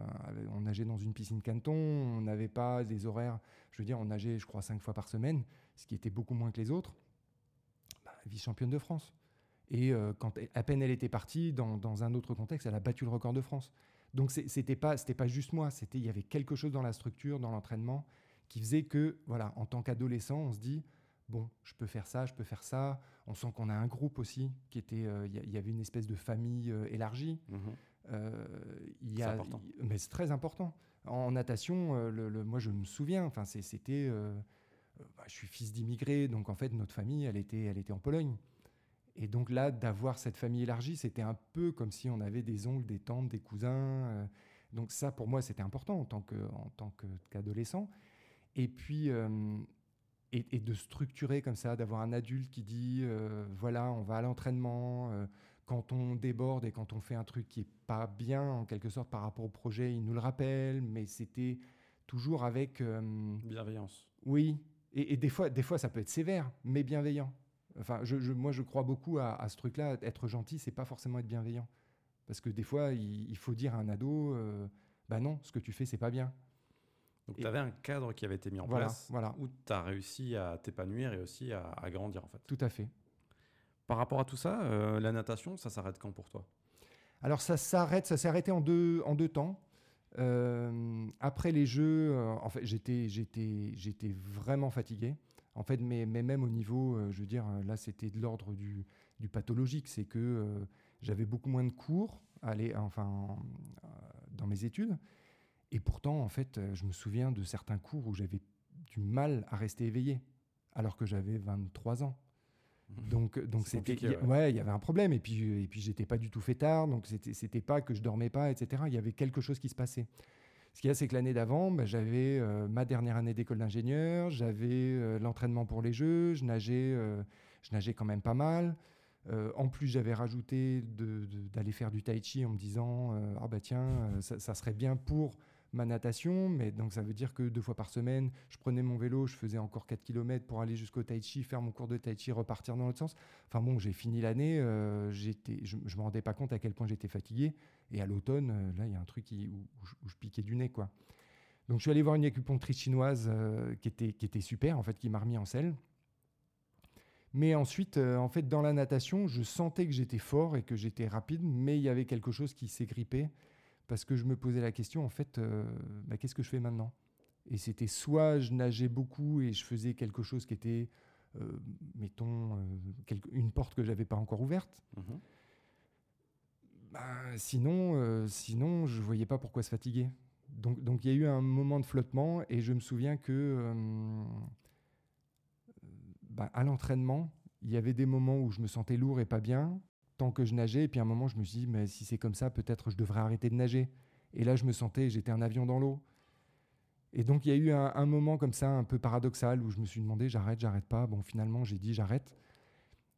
on nageait dans une piscine canton, on n'avait pas des horaires, je veux dire, on nageait, je crois, cinq fois par semaine, ce qui était beaucoup moins que les autres. Bah, vice-championne de France. Et quand à peine elle était partie, dans un autre contexte, elle a battu le record de France. Donc c'était pas c'était pas juste moi, c'était il y avait quelque chose dans la structure, dans l'entraînement, qui faisait que voilà, en tant qu'adolescent, on se dit bon, je peux faire ça, je peux faire ça. On sent qu'on a un groupe aussi qui était, euh, il y avait une espèce de famille euh, élargie. Mhm. Euh, C'est a- important. mais c'est très important. En natation, le, le- moi je me souviens, enfin c'était, bah, je suis fils d'immigrés, donc en fait notre famille, elle était, elle était en Pologne. Et donc là, d'avoir cette famille élargie, c'était un peu comme si on avait des oncles, des tantes, des cousins. euh, donc ça, pour moi, c'était important en tant que- en tant que- qu'adolescent. Et puis, euh, et, et de structurer comme ça, d'avoir un adulte qui dit, euh, voilà, on va à l'entraînement. euh, quand on déborde et quand on fait un truc qui est pas bien, en quelque sorte, par rapport au projet, il nous le rappelle. Mais c'était toujours avec... Bienveillance. oui, et, et des, fois, des fois, ça peut être sévère, mais bienveillant. Enfin, je, je- moi, je crois beaucoup à, à ce truc-là. Être gentil, c'est pas forcément être bienveillant. Parce que des fois, il, il faut dire à un ado, euh, bah non, ce que tu fais, c'est pas bien. Donc, tu avais un cadre qui avait été mis en Voilà, place voilà, où tu as réussi à t'épanouir et aussi à, à grandir, en fait. tout à fait. Par rapport à tout ça, euh, la natation, ça s'arrête quand pour toi? Alors ça s'arrête, ça s'est arrêté en deux, en deux temps. Euh, après les jeux, euh, en fait, j'étais vraiment fatigué. En fait, mais, mais même au niveau, euh, je veux dire, euh, là, c'était de l'ordre du, du pathologique. C'est que euh, j'avais beaucoup moins de cours aller, enfin, en- euh, dans mes études. Et pourtant, en fait, je me souviens de certains cours où j'avais du mal à rester éveillé, alors que j'avais 23 ans. Donc, donc C'est c'était, ouais, il y avait un problème. Et puis, et puis j'étais pas du tout fêtard, donc c'était, c'était pas que je dormais pas, etc. Il y avait quelque chose qui se passait. Ce qu'il y a, c'est que l'année d'avant, bah, j'avais euh, ma dernière année d'école d'ingénieur, j'avais euh, l'entraînement pour les jeux, je nageais, euh, je nageais quand même pas mal. En plus, j'avais rajouté d'aller faire du tai chi en me disant ah bah tiens, ça serait bien pour ma natation, mais donc ça veut dire que deux fois par semaine, je prenais mon vélo, je faisais encore 4 km pour aller jusqu'au tai chi, faire mon cours de tai chi, repartir dans l'autre sens. Enfin bon, j'ai fini l'année, euh, je, je me rendais pas compte à quel point j'étais fatigué. Et à l'automne, euh, là, il y a un truc qui- où, je, piquais du nez, quoi. Donc je suis allé voir une acupunctrice chinoise euh, qui, était, qui était super, en fait, qui m'a remis en selle. Mais ensuite, en fait, dans la natation, je sentais que j'étais fort et que j'étais rapide, mais il y avait quelque chose qui s'est grippé parce que je me posais la question, en fait, euh, bah, qu'est-ce que je fais maintenant? Et c'était soit je nageais beaucoup et je faisais quelque chose qui était, euh, mettons, euh, quelque- une porte que j'avais pas encore ouverte. Mhm. Ben, sinon, sinon, je voyais pas pourquoi se fatiguer. Donc, donc il y a eu un moment de flottement et je me souviens que ben, à l'entraînement, il y avait des moments où je me sentais lourd et pas bien que je nageais. Et puis à un moment, je me suis dit, mais si c'est comme ça, peut-être je devrais arrêter de nager. Et là, je me sentais, j'étais un avion dans l'eau. Et donc il y a eu un, moment comme ça, un peu paradoxal, où je me suis demandé, j'arrête, j'arrête pas. Bon, finalement, j'ai dit, j'arrête.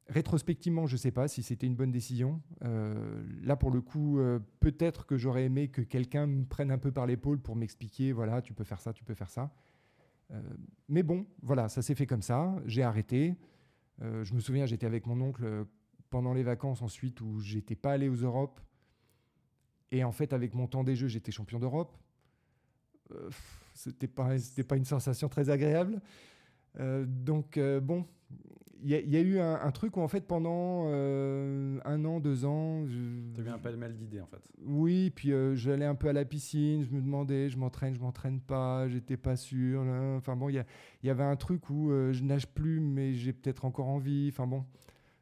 Rétrospectivement, je ne sais pas si c'était une bonne décision. Euh, là, pour le coup, euh, peut-être que j'aurais aimé que quelqu'un me prenne un peu par l'épaule pour m'expliquer, voilà, tu peux faire ça, tu peux faire ça. Euh, mais bon, voilà, ça s'est fait comme ça. J'ai arrêté. Je me souviens, j'étais avec mon oncle pendant les vacances ensuite où j'étais pas allé aux Europes. Et en fait, avec mon temps des jeux, j'étais champion d'Europe. Euh, c'était pas, c'était pas une sensation très agréable. Euh, donc euh, bon, il y, a- il y a eu un, un truc où en fait pendant euh, un an, deux ans, je- Tu as eu un pêle-mêle d'idées, en fait. oui, puis j'allais un peu à la piscine, je me demandais, je m'entraîne, je m'entraîne pas, j'étais pas sûr. là. Enfin bon, il y, y avait un truc où je nage plus, mais j'ai peut-être encore envie. Enfin bon,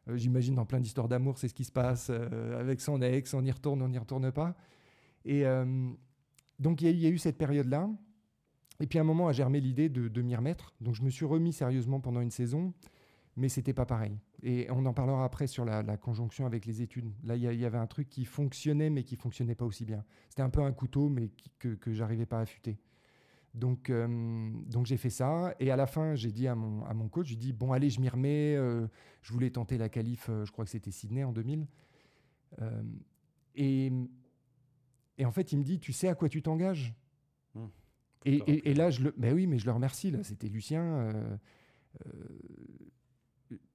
euh, j'imagine dans plein d'histoires d'amour, c'est ce qui se passe euh, avec son ex, on y retourne, on n'y retourne pas. Et euh, donc il y, a eu- cette période-là. Et puis à un moment a germé l'idée de, m'y remettre. Donc je me suis remis sérieusement pendant une saison, mais c'était pas pareil. Et on en parlera après sur la, conjonction avec les études. Là, il y, avait un truc qui fonctionnait, mais qui fonctionnait pas aussi bien. C'était un peu un couteau, mais que, que j'arrivais pas à affûter. Donc, euh, donc j'ai fait ça. Et à la fin, j'ai dit à mon, à mon coach, j'ai dit, bon, allez, je m'y remets. euh, je voulais tenter la qualif, euh, je crois que c'était Sydney en 2000. Euh, et, et en fait, il me dit, tu sais à quoi tu t'engages? Hmm. et, et- et là, je le, oui, mais je le remercie. Là, c'était Lucien.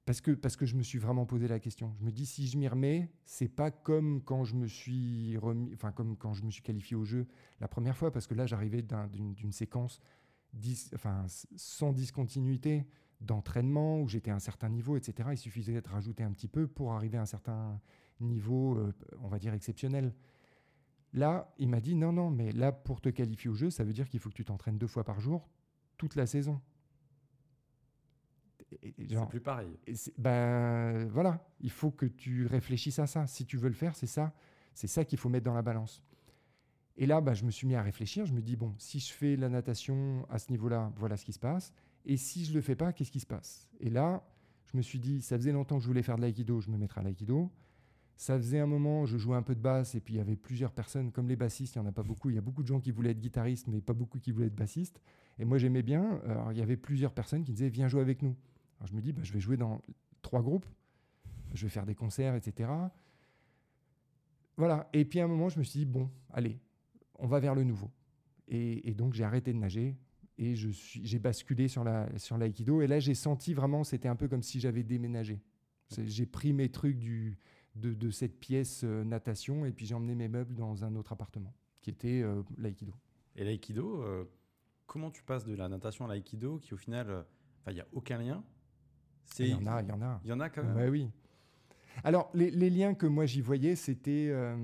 Parce que, parce que je me suis vraiment posé la question. Je me dis, si je m'y remets, c'est pas comme quand je me suis remis, enfin, comme quand je me suis qualifié au jeu la première fois, parce que là, j'arrivais d'un- d'une séquence sans discontinuité d'entraînement où j'étais à un certain niveau, etc. Il suffisait de rajouter un petit peu pour arriver à un certain niveau, euh, on va dire, exceptionnel. Là, il m'a dit non, non, mais là, pour te qualifier au jeu, ça veut dire qu'il faut que tu t'entraînes deux fois par jour toute la saison. C'est plus pareil. ben voilà, il faut que tu réfléchisses à ça. Si tu veux le faire, c'est ça. C'est ça qu'il faut mettre dans la balance. Et là, ben, je me suis mis à réfléchir. Je me dis, bon, si je fais la natation à ce niveau-là, voilà ce qui se passe. Et si je le fais pas, qu'est-ce qui se passe? Et là, Je me suis dit, ça faisait longtemps que je voulais faire de l'aïkido, je me mettrai à l'aïkido. Ça faisait un moment, je jouais un peu de basse et puis il y avait plusieurs personnes, comme les bassistes, il n'y en a pas beaucoup. Il y a beaucoup de gens qui voulaient être guitaristes, mais pas beaucoup qui voulaient être bassistes. Et moi, j'aimais bien. Alors, il y avait plusieurs personnes qui disaient, viens jouer avec nous. Alors, je me dis, bah, je vais jouer dans trois groupes, je vais faire des concerts, etc. Voilà. Et puis à un moment, je me suis dit, bon, allez, on va vers le nouveau. Et, donc, j'ai arrêté de nager et j'ai basculé sur, la, l'aïkido. Et là, j'ai senti vraiment, c'était un peu comme si j'avais déménagé. J'ai pris mes trucs de, cette pièce euh, natation et puis j'ai emmené mes meubles dans un autre appartement qui était euh, l'aïkido. Et l'aïkido, euh, comment tu passes de la natation à l'aïkido qui au final, euh, il n'y a aucun lien Il y en a, il y en a. Il y en a quand même. Ouais, oui. Alors, les, les liens que moi j'y voyais, c'était euh,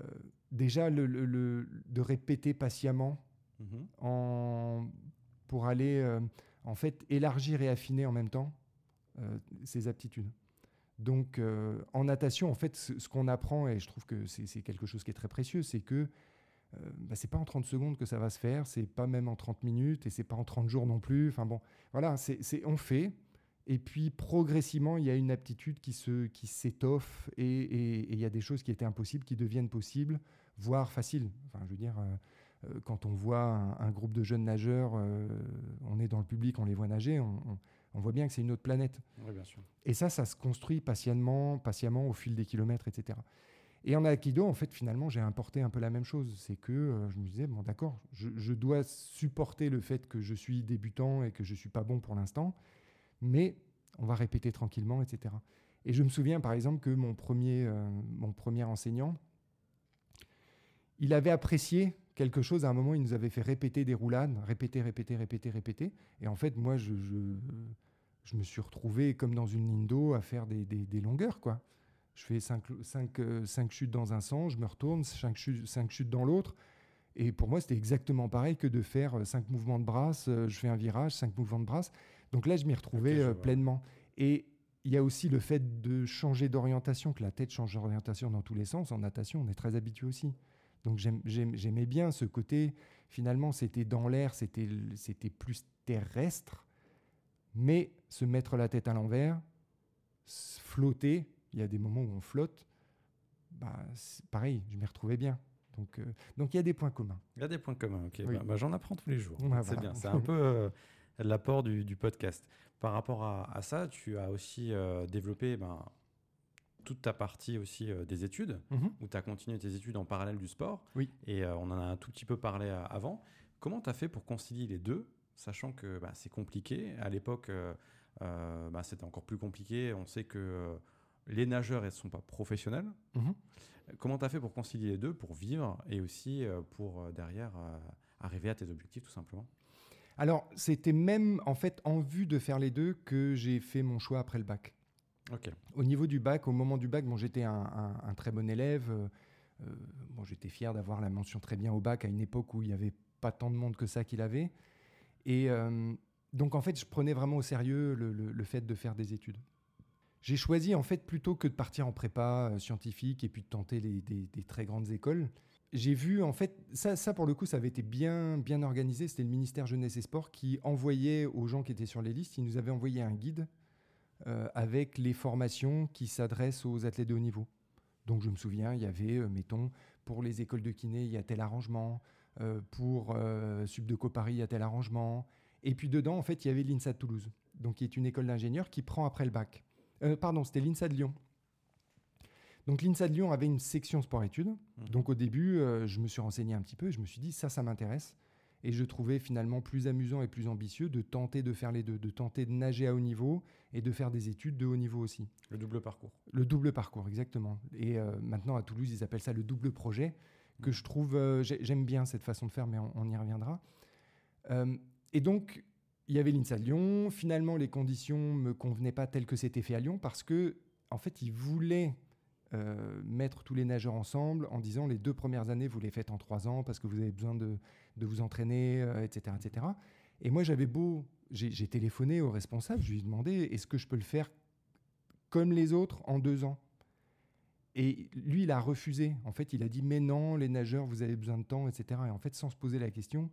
euh, déjà le, le- le- de répéter patiemment Mhm. en, pour aller euh, en fait élargir et affiner en même temps ses aptitudes. Donc, en natation, en fait, ce, ce qu'on apprend, et je trouve que c'est quelque chose qui est très précieux, c'est que bah, c'est pas en 30 secondes que ça va se faire, c'est pas même en 30 minutes, et c'est pas en 30 jours non plus. Enfin bon, voilà, c'est- on fait, et puis progressivement, il y a une aptitude qui se qui s'étoffe, et et- et il y a des choses qui étaient impossibles qui deviennent possibles, voire faciles. Enfin, je veux dire. euh, euh, quand on voit un, un groupe de jeunes nageurs, euh, on est dans le public, on les voit nager, on, on- on voit bien que c'est une autre planète. Oui, bien sûr. Et ça, ça se construit patiemment, patiemment au fil des kilomètres, etc. Et en aikido, en fait, finalement, j'ai importé un peu la même chose. C'est que euh, je me disais, bon, d'accord, je, je dois supporter le fait que je suis débutant et que je suis pas bon pour l'instant, mais on va répéter tranquillement, etc. Et je me souviens, par exemple, que mon premier, euh, mon premier enseignant, il avait apprécié quelque chose. À un moment, il nous avait fait répéter des roulades, répéter, répéter, répéter, répéter. Et en fait, moi, je, je, me suis retrouvé comme dans une ligne d'eau à faire des, longueurs, quoi. Je fais 5 cinq, euh, cinq chutes dans un sens, je me retourne, 5 chutes, cinq chutes dans l'autre. Et pour moi, c'était exactement pareil que de faire 5 mouvements de brasse, euh, je fais un virage, 5 mouvements de brasse. Donc là, je m'y retrouvais euh, pleinement. Et il y a aussi le fait de changer d'orientation, que la tête change d'orientation dans tous les sens. En natation, on est très habitué aussi. Donc j'aimais bien ce côté, finalement, c'était dans l'air, c'était plus terrestre, mais se mettre la tête à l'envers, flotter, il y a des moments où on flotte, bah, pareil, je m'y retrouvais bien. Donc euh, donc il y a des points communs. Il y a des points communs, ok. Oui. Bah, bah, J'en apprends tous les jours. Ouais, c'est voilà. bien. C'est un peu euh, l'apport du, du podcast. Par rapport à, à ça, tu as aussi euh, développé ben, toute ta partie aussi euh, des études, où tu as continué tes études en parallèle du sport. Oui. Et euh, on en a un tout petit peu parlé avant. Comment tu as fait pour concilier les deux, sachant que bah, c'est compliqué? À l'époque, euh, bah, c'était encore plus compliqué. On sait que les nageurs ne sont pas professionnels. Mhm. Comment tu as fait pour concilier les deux, pour vivre et aussi pour derrière arriver à tes objectifs tout simplement? Alors c'était même en fait en vue de faire les deux que j'ai fait mon choix après le bac. Au niveau du bac, au moment du bac, bon, j'étais un, un- un très bon élève. euh, euh, bon, j'étais fier d'avoir la mention très bien au bac à une époque où il n'y avait pas tant de monde que ça qu'il avait. Et euh, donc, en fait, je prenais vraiment au sérieux le, le- le fait de faire des études. J'ai choisi, en fait, plutôt que de partir en prépa euh, scientifique et puis de tenter les- des, des très grandes écoles, j'ai vu, en fait, ça, pour le coup, ça avait été bien, bien organisé. C'était le ministère Jeunesse et Sport qui envoyait aux gens qui étaient sur les listes, il nous avait envoyé un guide euh, avec les formations qui s'adressent aux athlètes de haut niveau. Donc je me souviens, il y avait, euh, mettons, pour les écoles de kiné, il y a tel arrangement, euh, pour euh, Subdeco Paris, il y a tel arrangement. Et puis dedans, en fait, il y avait l'INSA de Toulouse, donc qui est une école d'ingénieurs qui prend après le bac. Pardon, c'était l'INSA de Lyon. Donc l'INSA de Lyon avait une section sport-études. Mhm. Donc au début, euh, je me suis renseigné un petit peu et je me suis dit, ça, ça m'intéresse. Et je trouvais finalement plus amusant et plus ambitieux de tenter de faire les deux, de tenter de nager à haut niveau et de faire des études de haut niveau aussi. Le double parcours. Le double parcours, exactement. Et euh, maintenant, à Toulouse, ils appellent ça le double projet, que je trouve, euh, j'ai- j'aime bien cette façon de faire, mais on, on y reviendra. Et donc, il y avait l'INSA de Lyon. Finalement, les conditions me convenaient pas telles que c'était fait à Lyon, parce que, en fait, ils voulaient euh, mettre tous les nageurs ensemble en disant les deux premières années, vous les faites en trois ans, parce que vous avez besoin de, de vous entraîner, euh, etc., etc. Et moi, j'avais beau, j'ai téléphoné au responsable, je lui ai demandé, est-ce que je peux le faire comme les autres en deux ans? Et lui, il a refusé. En fait, il a dit Mais non, les nageurs, vous avez besoin de temps, etc. Et en fait, sans se poser la question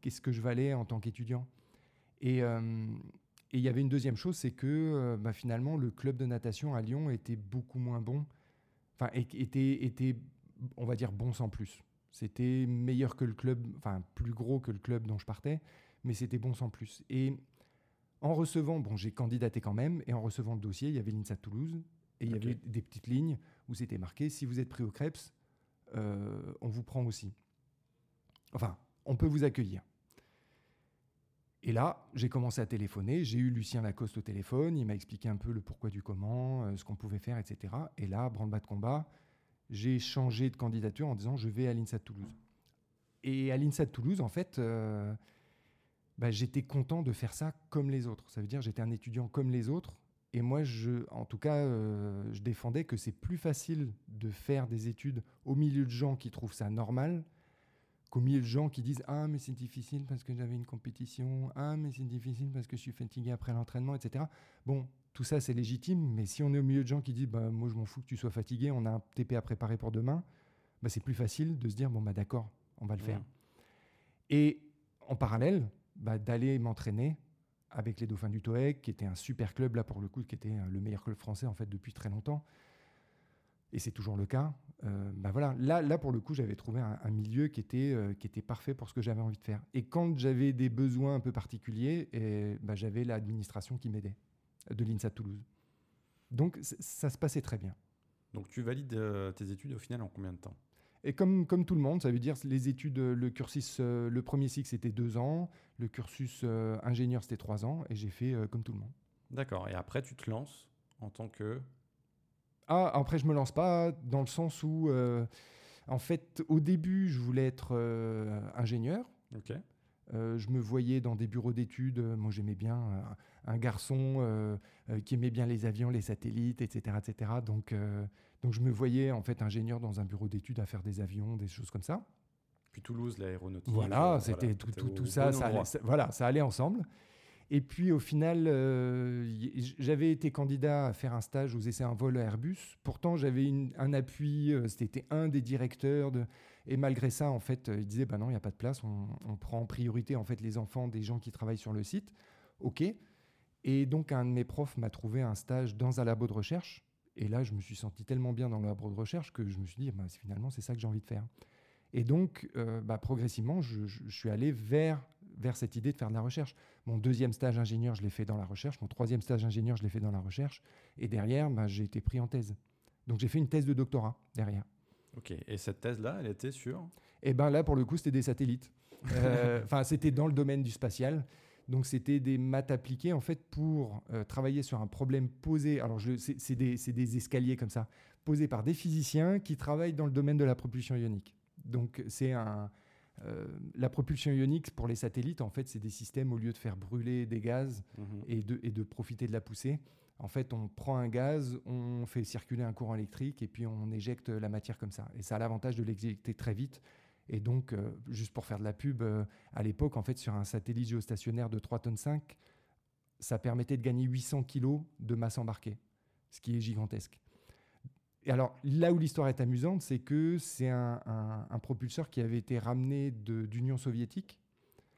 Qu'est-ce que je valais en tant qu'étudiant? Et, euh, Et il y avait une deuxième chose, c'est que bah, finalement, le club de natation à Lyon était beaucoup moins bon. Enfin, était, était, on va dire, bon sans plus. C'était meilleur que le club, enfin, plus gros que le club dont je partais, mais c'était bon sans plus. Et en recevant, bon, j'ai candidaté quand même, et en recevant le dossier, il y avait l'INSA de Toulouse, et il y avait des petites lignes où c'était marqué si vous êtes pris au Krebs, euh, on vous prend aussi. Enfin, on peut vous accueillir. Et là, j'ai commencé à téléphoner. J'ai eu Lucien Lacoste au téléphone. Il m'a expliqué un peu le pourquoi du comment, euh, ce qu'on pouvait faire, etc. Et là, branle-bas de combat, j'ai changé de candidature en disant je vais à l'INSA de Toulouse. Et à l'INSA de Toulouse, en fait, euh, bah, j'étais content de faire ça comme les autres. Ça veut dire j'étais un étudiant comme les autres. Et moi, je, en tout cas, euh, je défendais que c'est plus facile de faire des études au milieu de gens qui trouvent ça normal qu'au milieu de gens qui disent Ah, mais c'est difficile parce que j'avais une compétition. Ah, mais c'est difficile parce que je suis fatigué après l'entraînement, etc. Bon, tout ça, c'est légitime. Mais si on est au milieu de gens qui disent bah, Moi, je m'en fous que tu sois fatigué, on a un TP à préparer pour demain, bah, c'est plus facile de se dire Bon, bah, d'accord, on va le faire. Et en parallèle, bah, d'aller m'entraîner avec les Dauphins du TOEC, qui était un super club, là, pour le coup, qui était euh, le meilleur club français, en fait, depuis très longtemps. Et c'est toujours le cas. Euh, bah voilà, là, là, pour le coup, j'avais trouvé un, un milieu qui était, euh, qui était parfait pour ce que j'avais envie de faire. Et quand j'avais des besoins un peu particuliers, et, bah, j'avais l'administration qui m'aidait, de l'INSA Toulouse. Donc, ça se passait très bien. Donc tu valides euh, tes études au final en combien de temps? Et comme, comme tout le monde, ça veut dire les études, le cursus, le premier cycle c'était deux ans, le cursus ingénieur c'était trois ans, et j'ai fait comme tout le monde. D'accord. Et après, tu te lances en tant que. Ah, après je me lance pas dans le sens où, euh, en fait, au début je voulais être euh, ingénieur. Ok. Euh, je me voyais dans des bureaux d'études. Moi, j'aimais bien un garçon qui aimait bien les avions, les satellites, etc., etc. Donc, donc, je me voyais en fait ingénieur dans un bureau d'études à faire des avions, des choses comme ça. Puis Toulouse, l'aéronautique. Voilà, c'était tout, tout, tout ça, allait, ça- voilà, ça allait ensemble. Et puis au final, euh, j'avais été candidat à faire un stage aux essais en vol à Airbus. Pourtant, j'avais un appui, euh, c'était un des directeurs. Et malgré ça, en fait, euh, il disait, bah non, il n'y a pas de place, on, prend en priorité en fait les enfants des gens qui travaillent sur le site. OK. Et donc, un de mes profs m'a trouvé un stage dans un labo de recherche. Et là, je me suis senti tellement bien dans le labo de recherche que je me suis dit, bah, finalement, c'est ça que j'ai envie de faire. Et donc, bah, progressivement, je- je suis allé vers, vers cette idée de faire de la recherche. Mon deuxième stage ingénieur, je l'ai fait dans la recherche. Mon troisième stage ingénieur, je l'ai fait dans la recherche. Et derrière, bah, j'ai été pris en thèse. Donc, j'ai fait une thèse de doctorat derrière. Ok. Et cette thèse-là, elle était sur. Et ben là, pour le coup, c'était des satellites. Euh, Enfin, c'était dans le domaine du spatial. Donc, c'était des maths appliquées, en fait, pour euh, travailler sur un problème posé. Alors, c'est des, c'est des escaliers comme ça, posés par des physiciens qui travaillent dans le domaine de la propulsion ionique. Donc, c'est un. Euh, la propulsion ionique pour les satellites, en fait, c'est des systèmes, au lieu de faire brûler des gaz Mhm. et de, et de profiter de la poussée, en fait, on prend un gaz, on fait circuler un courant électrique et puis on éjecte la matière comme ça. Et ça a l'avantage de l'éjecter très vite. Et donc, euh, juste pour faire de la pub, euh, à l'époque, en fait, sur un satellite géostationnaire de 3 tonnes 5, ça permettait de gagner 800 kilos de masse embarquée, ce qui est gigantesque. Et alors, là où l'histoire est amusante, c'est que c'est un, un- un propulseur qui avait été ramené d'Union soviétique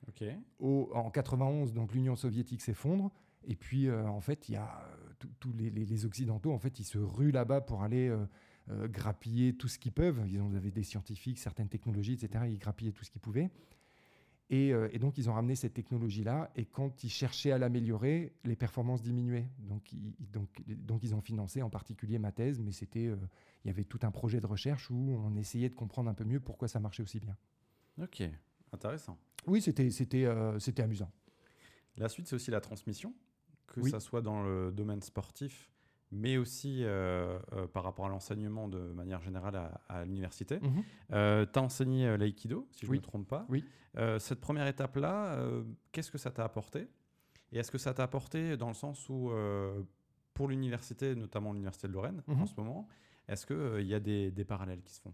Ok. au- en 91, donc l'Union soviétique s'effondre. Et puis, euh, en fait, il y a euh, tous- les, les- les Occidentaux, en fait, ils se ruent là-bas pour aller euh, euh, grappiller tout ce qu'ils peuvent. Ils avaient des scientifiques, certaines technologies, etc. Ils grappillaient tout ce qu'ils pouvaient. Et, euh, et donc, ils ont ramené cette technologie-là. Et quand ils cherchaient à l'améliorer, les performances diminuaient. Donc ils, ils- donc, donc, ils ont financé en particulier ma thèse. Mais c'était, euh, il y avait tout un projet de recherche où on essayait de comprendre un peu mieux pourquoi ça marchait aussi bien. Ok. Intéressant. Oui, c'était, c'était, euh, c'était amusant. La suite, c'est aussi la transmission, que Oui. ça soit dans le domaine sportif, mais aussi euh, euh, par rapport à l'enseignement de manière générale à, à l'université. tu as enseigné euh, l'aïkido, si je ne Oui. me trompe pas. Oui. Euh, cette première étape-là, euh, qu'est-ce que ça t'a apporté? Et est-ce que ça t'a apporté dans le sens où, euh, pour l'université, notamment l'université de Lorraine en Mhm. ce moment, est-ce qu'il y a des, des parallèles qui se font?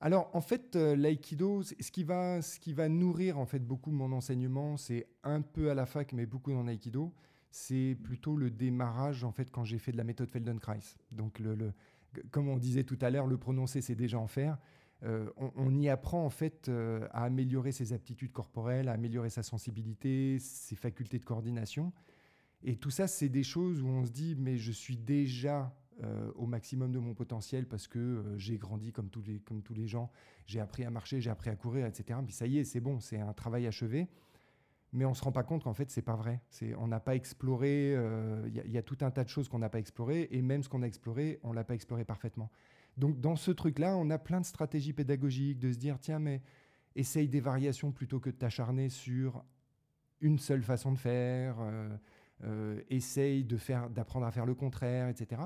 Alors, en fait, euh, l'aïkido, ce qui, va, ce qui va nourrir en fait beaucoup mon enseignement, c'est un peu à la fac, mais beaucoup dans l'aïkido, c'est plutôt le démarrage, en fait, quand j'ai fait de la méthode Feldenkrais. Donc, le, comme on disait tout à l'heure, le prononcer, c'est déjà en faire. Euh, on, y apprend, en fait, euh, à améliorer ses aptitudes corporelles, à améliorer sa sensibilité, ses facultés de coordination. Et tout ça, c'est des choses où on se dit, mais je suis déjà euh, au maximum de mon potentiel parce que j'ai grandi comme tous les, comme tous les gens, j'ai appris à marcher, j'ai appris à courir, etc. Puis ça y est, c'est bon, c'est un travail achevé. Mais on ne se rend pas compte qu'en fait, c'est pas vrai. C'est, on n'a pas exploré, il euh, y, a tout un tas de choses qu'on n'a pas explorées, et même ce qu'on a exploré, on l'a pas exploré parfaitement. Donc dans ce truc-là, on a plein de stratégies pédagogiques, de se dire, tiens, mais essaye des variations plutôt que de t'acharner sur une seule façon de faire, euh, essaye de faire, d'apprendre à faire le contraire, etc.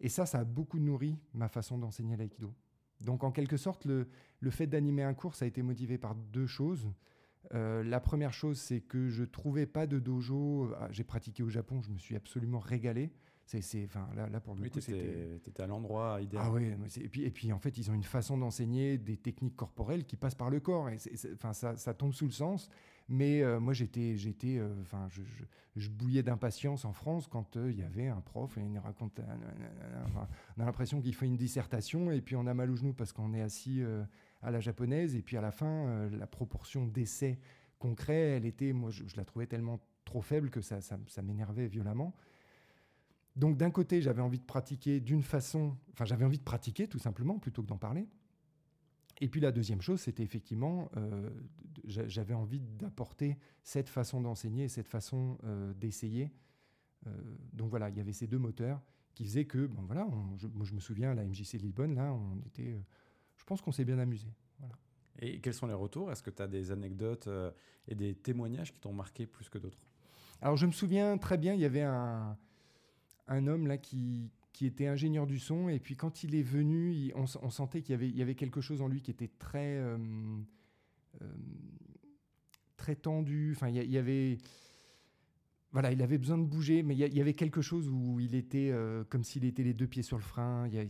Et ça, ça a beaucoup nourri ma façon d'enseigner l'aïkido. Donc en quelque sorte, le, le fait d'animer un cours, ça a été motivé par deux choses. Euh, la première chose, c'est que je trouvais pas de dojo. Ah, j'ai pratiqué au Japon, je me suis absolument régalé. C'est, enfin, là, là, pour le oui, coup, c'était. à l'endroit idéal. Ah oui, et puis, et puis en fait, ils ont une façon d'enseigner des techniques corporelles qui passent par le corps. Et enfin, ça, ça, tombe sous le sens. Mais euh, moi, j'étais, j'étais, euh, enfin, je, je, je, bouillais d'impatience en France quand euh, il y avait un prof et il raconte, enfin, on a l'impression qu'il fait une dissertation et puis on a mal au genou parce qu'on est assis à la japonaise et puis à la fin, la proportion d'essais concrets, elle était, moi, je, la trouvais tellement trop faible que ça, ça, m'énervait violemment. Donc d'un côté, j'avais envie de pratiquer d'une façon, enfin j'avais envie de pratiquer tout simplement plutôt que d'en parler. Et puis la deuxième chose, c'était effectivement, euh, j'avais envie d'apporter cette façon d'enseigner, cette façon euh, d'essayer. Euh, donc voilà, il y avait ces deux moteurs qui faisaient que, bon voilà, on, je, moi je me souviens à la MJC Lillebonne, là, on était, je pense qu'on s'est bien amusé. Voilà. Et quels sont les retours? Est-ce que tu as des anecdotes et des témoignages qui t'ont marqué plus que d'autres? Alors je me souviens très bien, il y avait un, un homme là qui, qui était ingénieur du son. Et puis quand il est venu, il, on, on, sentait qu'il y avait, il y avait quelque chose en lui qui était très, euh, euh, très tendu. Enfin, il y, avait, voilà, il avait besoin de bouger, mais il y, y avait quelque chose où il était euh, comme s'il était les deux pieds sur le frein. Y a,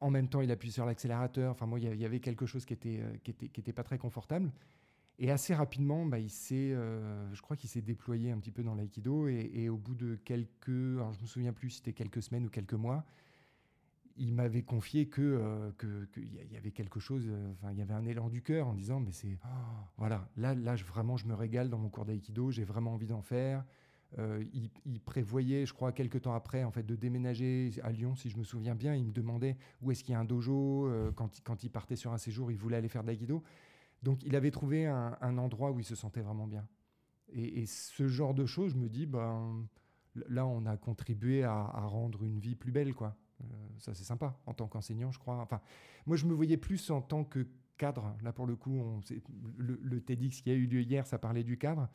en même temps, il appuie sur l'accélérateur. Enfin, moi, il y avait quelque chose qui était, qui était, qui pas très confortable. Et assez rapidement, bah, il euh, je crois qu'il s'est déployé un petit peu dans l'aïkido. Et, au bout de quelques, je me souviens plus si c'était quelques semaines ou quelques mois, il m'avait confié que euh, qu'il y avait quelque chose, euh, enfin il y avait un élan du cœur en disant mais c'est oh, voilà là là vraiment je me régale dans mon cours d'aïkido, j'ai vraiment envie d'en faire. Euh, il, prévoyait, je crois, quelques temps après, en fait, de déménager à Lyon, si je me souviens bien. Il me demandait où est-ce qu'il y a un dojo. Quand, il partait sur un séjour, il voulait aller faire de l'aïkido. Donc il avait trouvé un, endroit où il se sentait vraiment bien. Et, et, ce genre de choses, je me dis, ben, là, on a contribué à, à rendre une vie plus belle, quoi. Euh, ça, c'est sympa, en tant qu'enseignant, je crois. Enfin, moi, je me voyais plus en tant que cadre. Là, pour le coup, on, le, le, TEDx qui a eu lieu hier, ça parlait du cadre.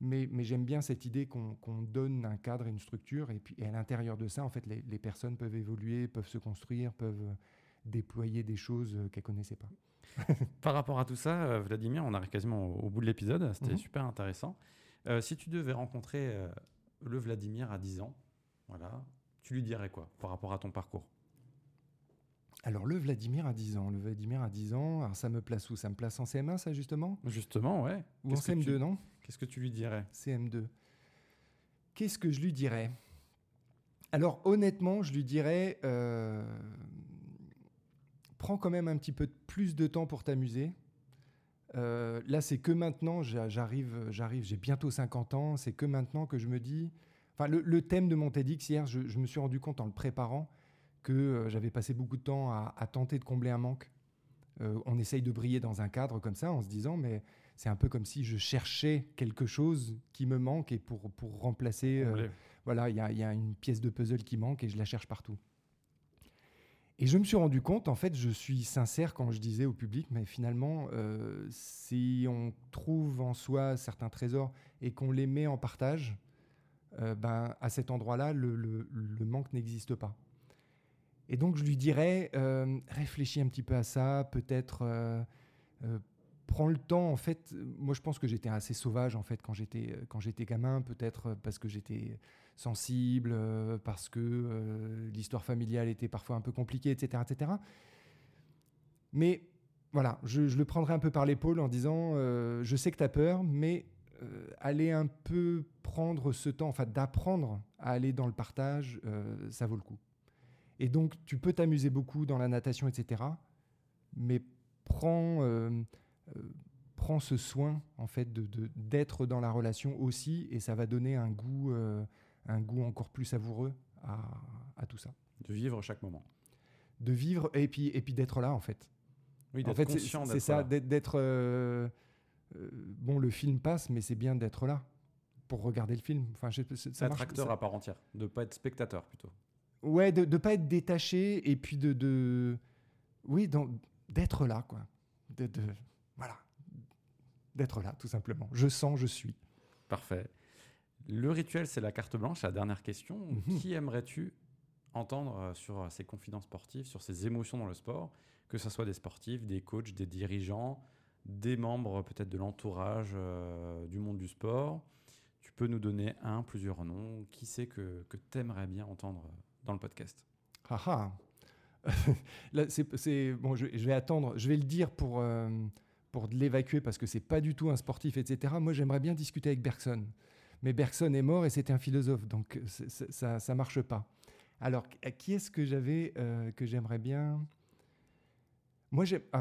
Mais, mais j'aime bien cette idée qu'on qu donne un cadre et une structure. Et puis et à l'intérieur de ça, en fait, les, les, personnes peuvent évoluer, peuvent se construire, peuvent déployer des choses qu'elles ne connaissaient pas. Par rapport à tout ça, euh, Vladimir, on arrive quasiment au, au bout de l'épisode. C'était mmh. super intéressant. Euh, si tu devais rencontrer euh, le Vladimir à 10 ans, voilà, tu lui dirais quoi par rapport à ton parcours? Alors, le Vladimir à 10 ans. Le Vladimir à 10 ans, alors ça me place où? Ça me place en CM1, ça, justement? Justement, ouais. Ou en CM2, tu... non? Qu'est-ce que tu lui dirais? CM2. Qu'est-ce que je lui dirais? Alors, honnêtement, je lui dirais euh, prends quand même un petit peu plus de temps pour t'amuser. Euh, là, c'est que maintenant, j'arrive, j'arrive, j'ai bientôt 50 ans, c'est que maintenant que je me dis. Enfin, le, le thème de mon TEDx hier, je, je, me suis rendu compte en le préparant que euh, j'avais passé beaucoup de temps à, à, tenter de combler un manque. Euh, on essaye de briller dans un cadre comme ça en se disant, mais c'est un peu comme si je cherchais quelque chose qui me manque et pour, pour remplacer. Euh, voilà, il y, y, a une pièce de puzzle qui manque et je la cherche partout. Et je me suis rendu compte, en fait, je suis sincère quand je disais au public, mais finalement, si on trouve en soi certains trésors et qu'on les met en partage, euh, ben, à cet endroit-là, le, manque n'existe pas. Et donc, je lui dirais, euh, réfléchis un petit peu à ça, peut-être euh, prends le temps. En fait, moi, je pense que j'étais assez sauvage, en fait, quand j'étais, gamin, peut-être parce que j'étais sensible, parce que l'histoire familiale était parfois un peu compliquée, etc. etc. Mais voilà, je, le prendrai un peu par l'épaule en disant, je sais que tu as peur, mais euh, aller un peu prendre ce temps, enfin d'apprendre à aller dans le partage, ça vaut le coup. Et donc, tu peux t'amuser beaucoup dans la natation, etc. Mais prends prends ce soin en fait de d'être dans la relation aussi et ça va donner un goût euh, un goût encore plus savoureux à, à tout ça. De vivre chaque moment. De vivre et puis, et puis d'être là, en fait. Oui, En d'être fait, c'est- ça, d'être. Euh, bon, le film passe, mais c'est bien d'être là pour regarder le film. Enfin, je- ça C'est marche- être acteur ça- à part entière, de pas être spectateur plutôt. Ouais, de ne pas être détaché et puis de. de oui, d'être là, quoi. De, de- voilà. D'être là, tout simplement. Je sens, je suis. Parfait. Le rituel, c'est la carte blanche. La dernière question. Mhm. Qui aimerais-tu entendre euh, sur euh, ces confidences sportives, sur ces émotions dans le sport, que ce soit des sportifs, des coachs, des dirigeants, des membres peut-être de l'entourage euh, du monde du sport Tu peux nous donner un, plusieurs noms. Qui c'est que, que tu aimerais bien entendre dans le podcast? Haha. Là, c'est, bon, je, vais attendre. Je vais le dire pour, euh, pour l'évacuer parce que c'est pas du tout un sportif, etc. Moi, j'aimerais bien discuter avec Bergson. Mais Bergson est mort et c'était un philosophe, donc ça ça marche pas. Alors, qui est-ce que j'avais euh, que j'aimerais bien? Moi, j'ai. ah.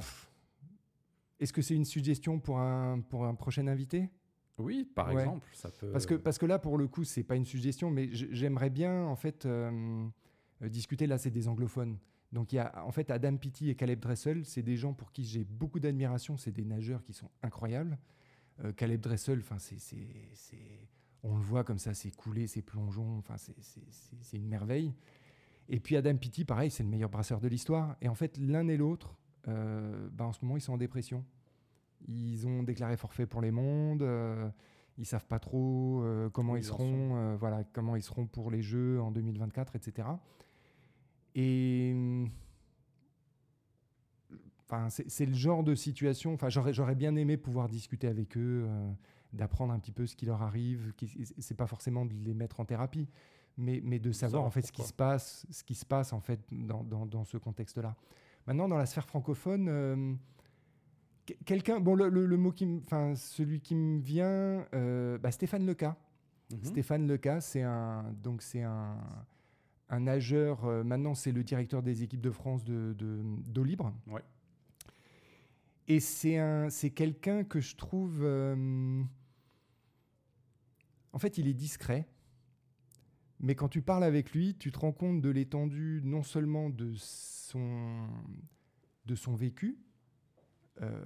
Est-ce que c'est une suggestion pour un, pour un prochain invité? Oui, par Ouais. exemple. Ça peut... parce que, parce que là, pour le coup, c'est pas une suggestion, mais j'aimerais bien, en fait, euh, discuter. Là, c'est des anglophones. Donc, il y a, en fait, Adam Peaty et Caleb Dressel, c'est des gens pour qui j'ai beaucoup d'admiration. C'est des nageurs qui sont incroyables. Euh, Caleb Dressel, enfin, c'est, on le voit comme ça, c'est coulé, c'est plongeon, enfin, c'est, une merveille. Et puis Adam Peaty, pareil, c'est le meilleur brasseur de l'histoire. Et en fait, l'un et l'autre, bah, en ce moment, ils sont en dépression. Ils ont déclaré forfait pour les mondes. euh, ils savent pas trop euh, comment ils seront, euh, voilà, comment ils seront pour les Jeux en 2024, etc. Et hum, enfin, c'est le genre de situation. Enfin, j'aurais bien aimé pouvoir discuter avec eux, euh, d'apprendre un petit peu ce qui leur arrive. C'est pas forcément de les mettre en thérapie, mais, mais de savoir en fait ce qui se passe, ce qui se passe en fait dans, dans- dans ce contexte-là. Maintenant, dans la sphère francophone. euh, que- Quelqu'un, bon, le, le- le mot qui, me- enfin, celui qui me vient, euh, bah, Stéphane Leca. Mhm. Stéphane Leca, c'est un, donc c'est un, un nageur. euh, maintenant, c'est le directeur des équipes de France de, de- d'eau libre. Ouais. Et c'est un, c'est quelqu'un que je trouve. euh, en fait, il est discret. Mais quand tu parles avec lui, tu te rends compte de l'étendue non seulement de son, de son vécu. euh,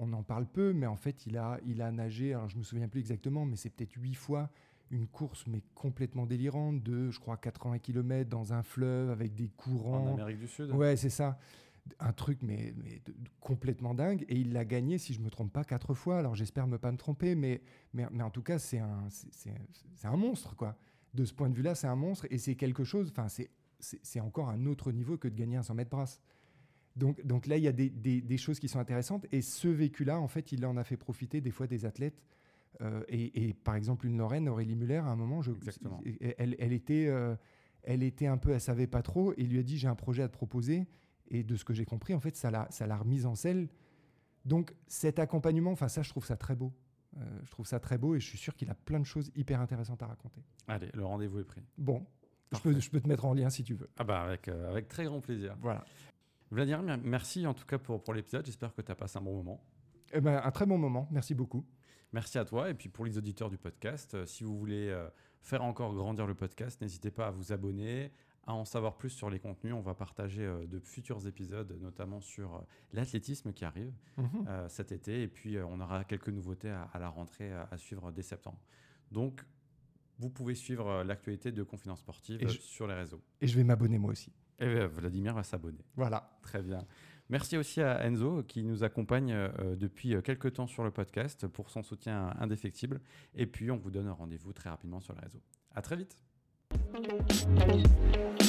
on en parle peu, mais en fait, il a, il a nagé, alors je me souviens plus exactement, mais c'est peut-être huit fois une course, mais complètement délirante, de, je crois, 80 km dans un fleuve avec des courants. En Amérique du Sud Ouais, c'est ça. Un truc, mais, mais de- de- complètement dingue. Et il l'a gagné, si je me trompe pas, quatre fois. Alors j'espère ne pas me tromper, mais, mais, mais en tout cas, c'est un, c'est un monstre, quoi. De ce point de vue-là, c'est un monstre. Et c'est quelque chose, enfin, c'est encore un autre niveau que de gagner un 100 mètres brasse. Donc, donc là, il y a des, des- des choses qui sont intéressantes. Et ce vécu-là, en fait, il en a fait profiter des fois des athlètes. Euh, et, et par exemple, une Lorraine, Aurélie Muller, à un moment, je, elle, elle était, euh, elle était un peu, elle savait pas trop. Et lui a dit, j'ai un projet à te proposer. Et de ce que j'ai compris, en fait, ça l'a, ça l'a remise en selle. Donc cet accompagnement, enfin ça, je trouve ça très beau. Euh, je trouve ça très beau et je suis sûr qu'il a plein de choses hyper intéressantes à raconter. Allez, le rendez-vous est pris. Bon, je peux, je peux te mettre en lien si tu veux. Ah bah avec, euh, avec très grand plaisir. Voilà. Vladimir, mer- merci en tout cas pour, pour l'épisode. J'espère que tu as passé un bon moment. Eh ben, un très bon moment. Merci beaucoup. Merci à toi. Et puis pour les auditeurs du podcast, euh, si vous voulez euh, faire encore grandir le podcast, n'hésitez pas à vous abonner, à en savoir plus sur les contenus. On va partager euh, de futurs épisodes, notamment sur euh, l'athlétisme qui arrive Mhm. euh, cet été. Et puis on aura quelques nouveautés à, à la rentrée à, à suivre dès septembre. Donc vous pouvez suivre l'actualité de Confidence Sportive je- sur les réseaux. Et je vais m'abonner moi aussi. Et euh, Vladimir va s'abonner. Voilà. Très bien. Merci aussi à Enzo qui nous accompagne depuis quelques temps sur le podcast pour son soutien indéfectible. Et puis on vous donne rendez-vous très rapidement sur les réseaux. À très vite. Thank you.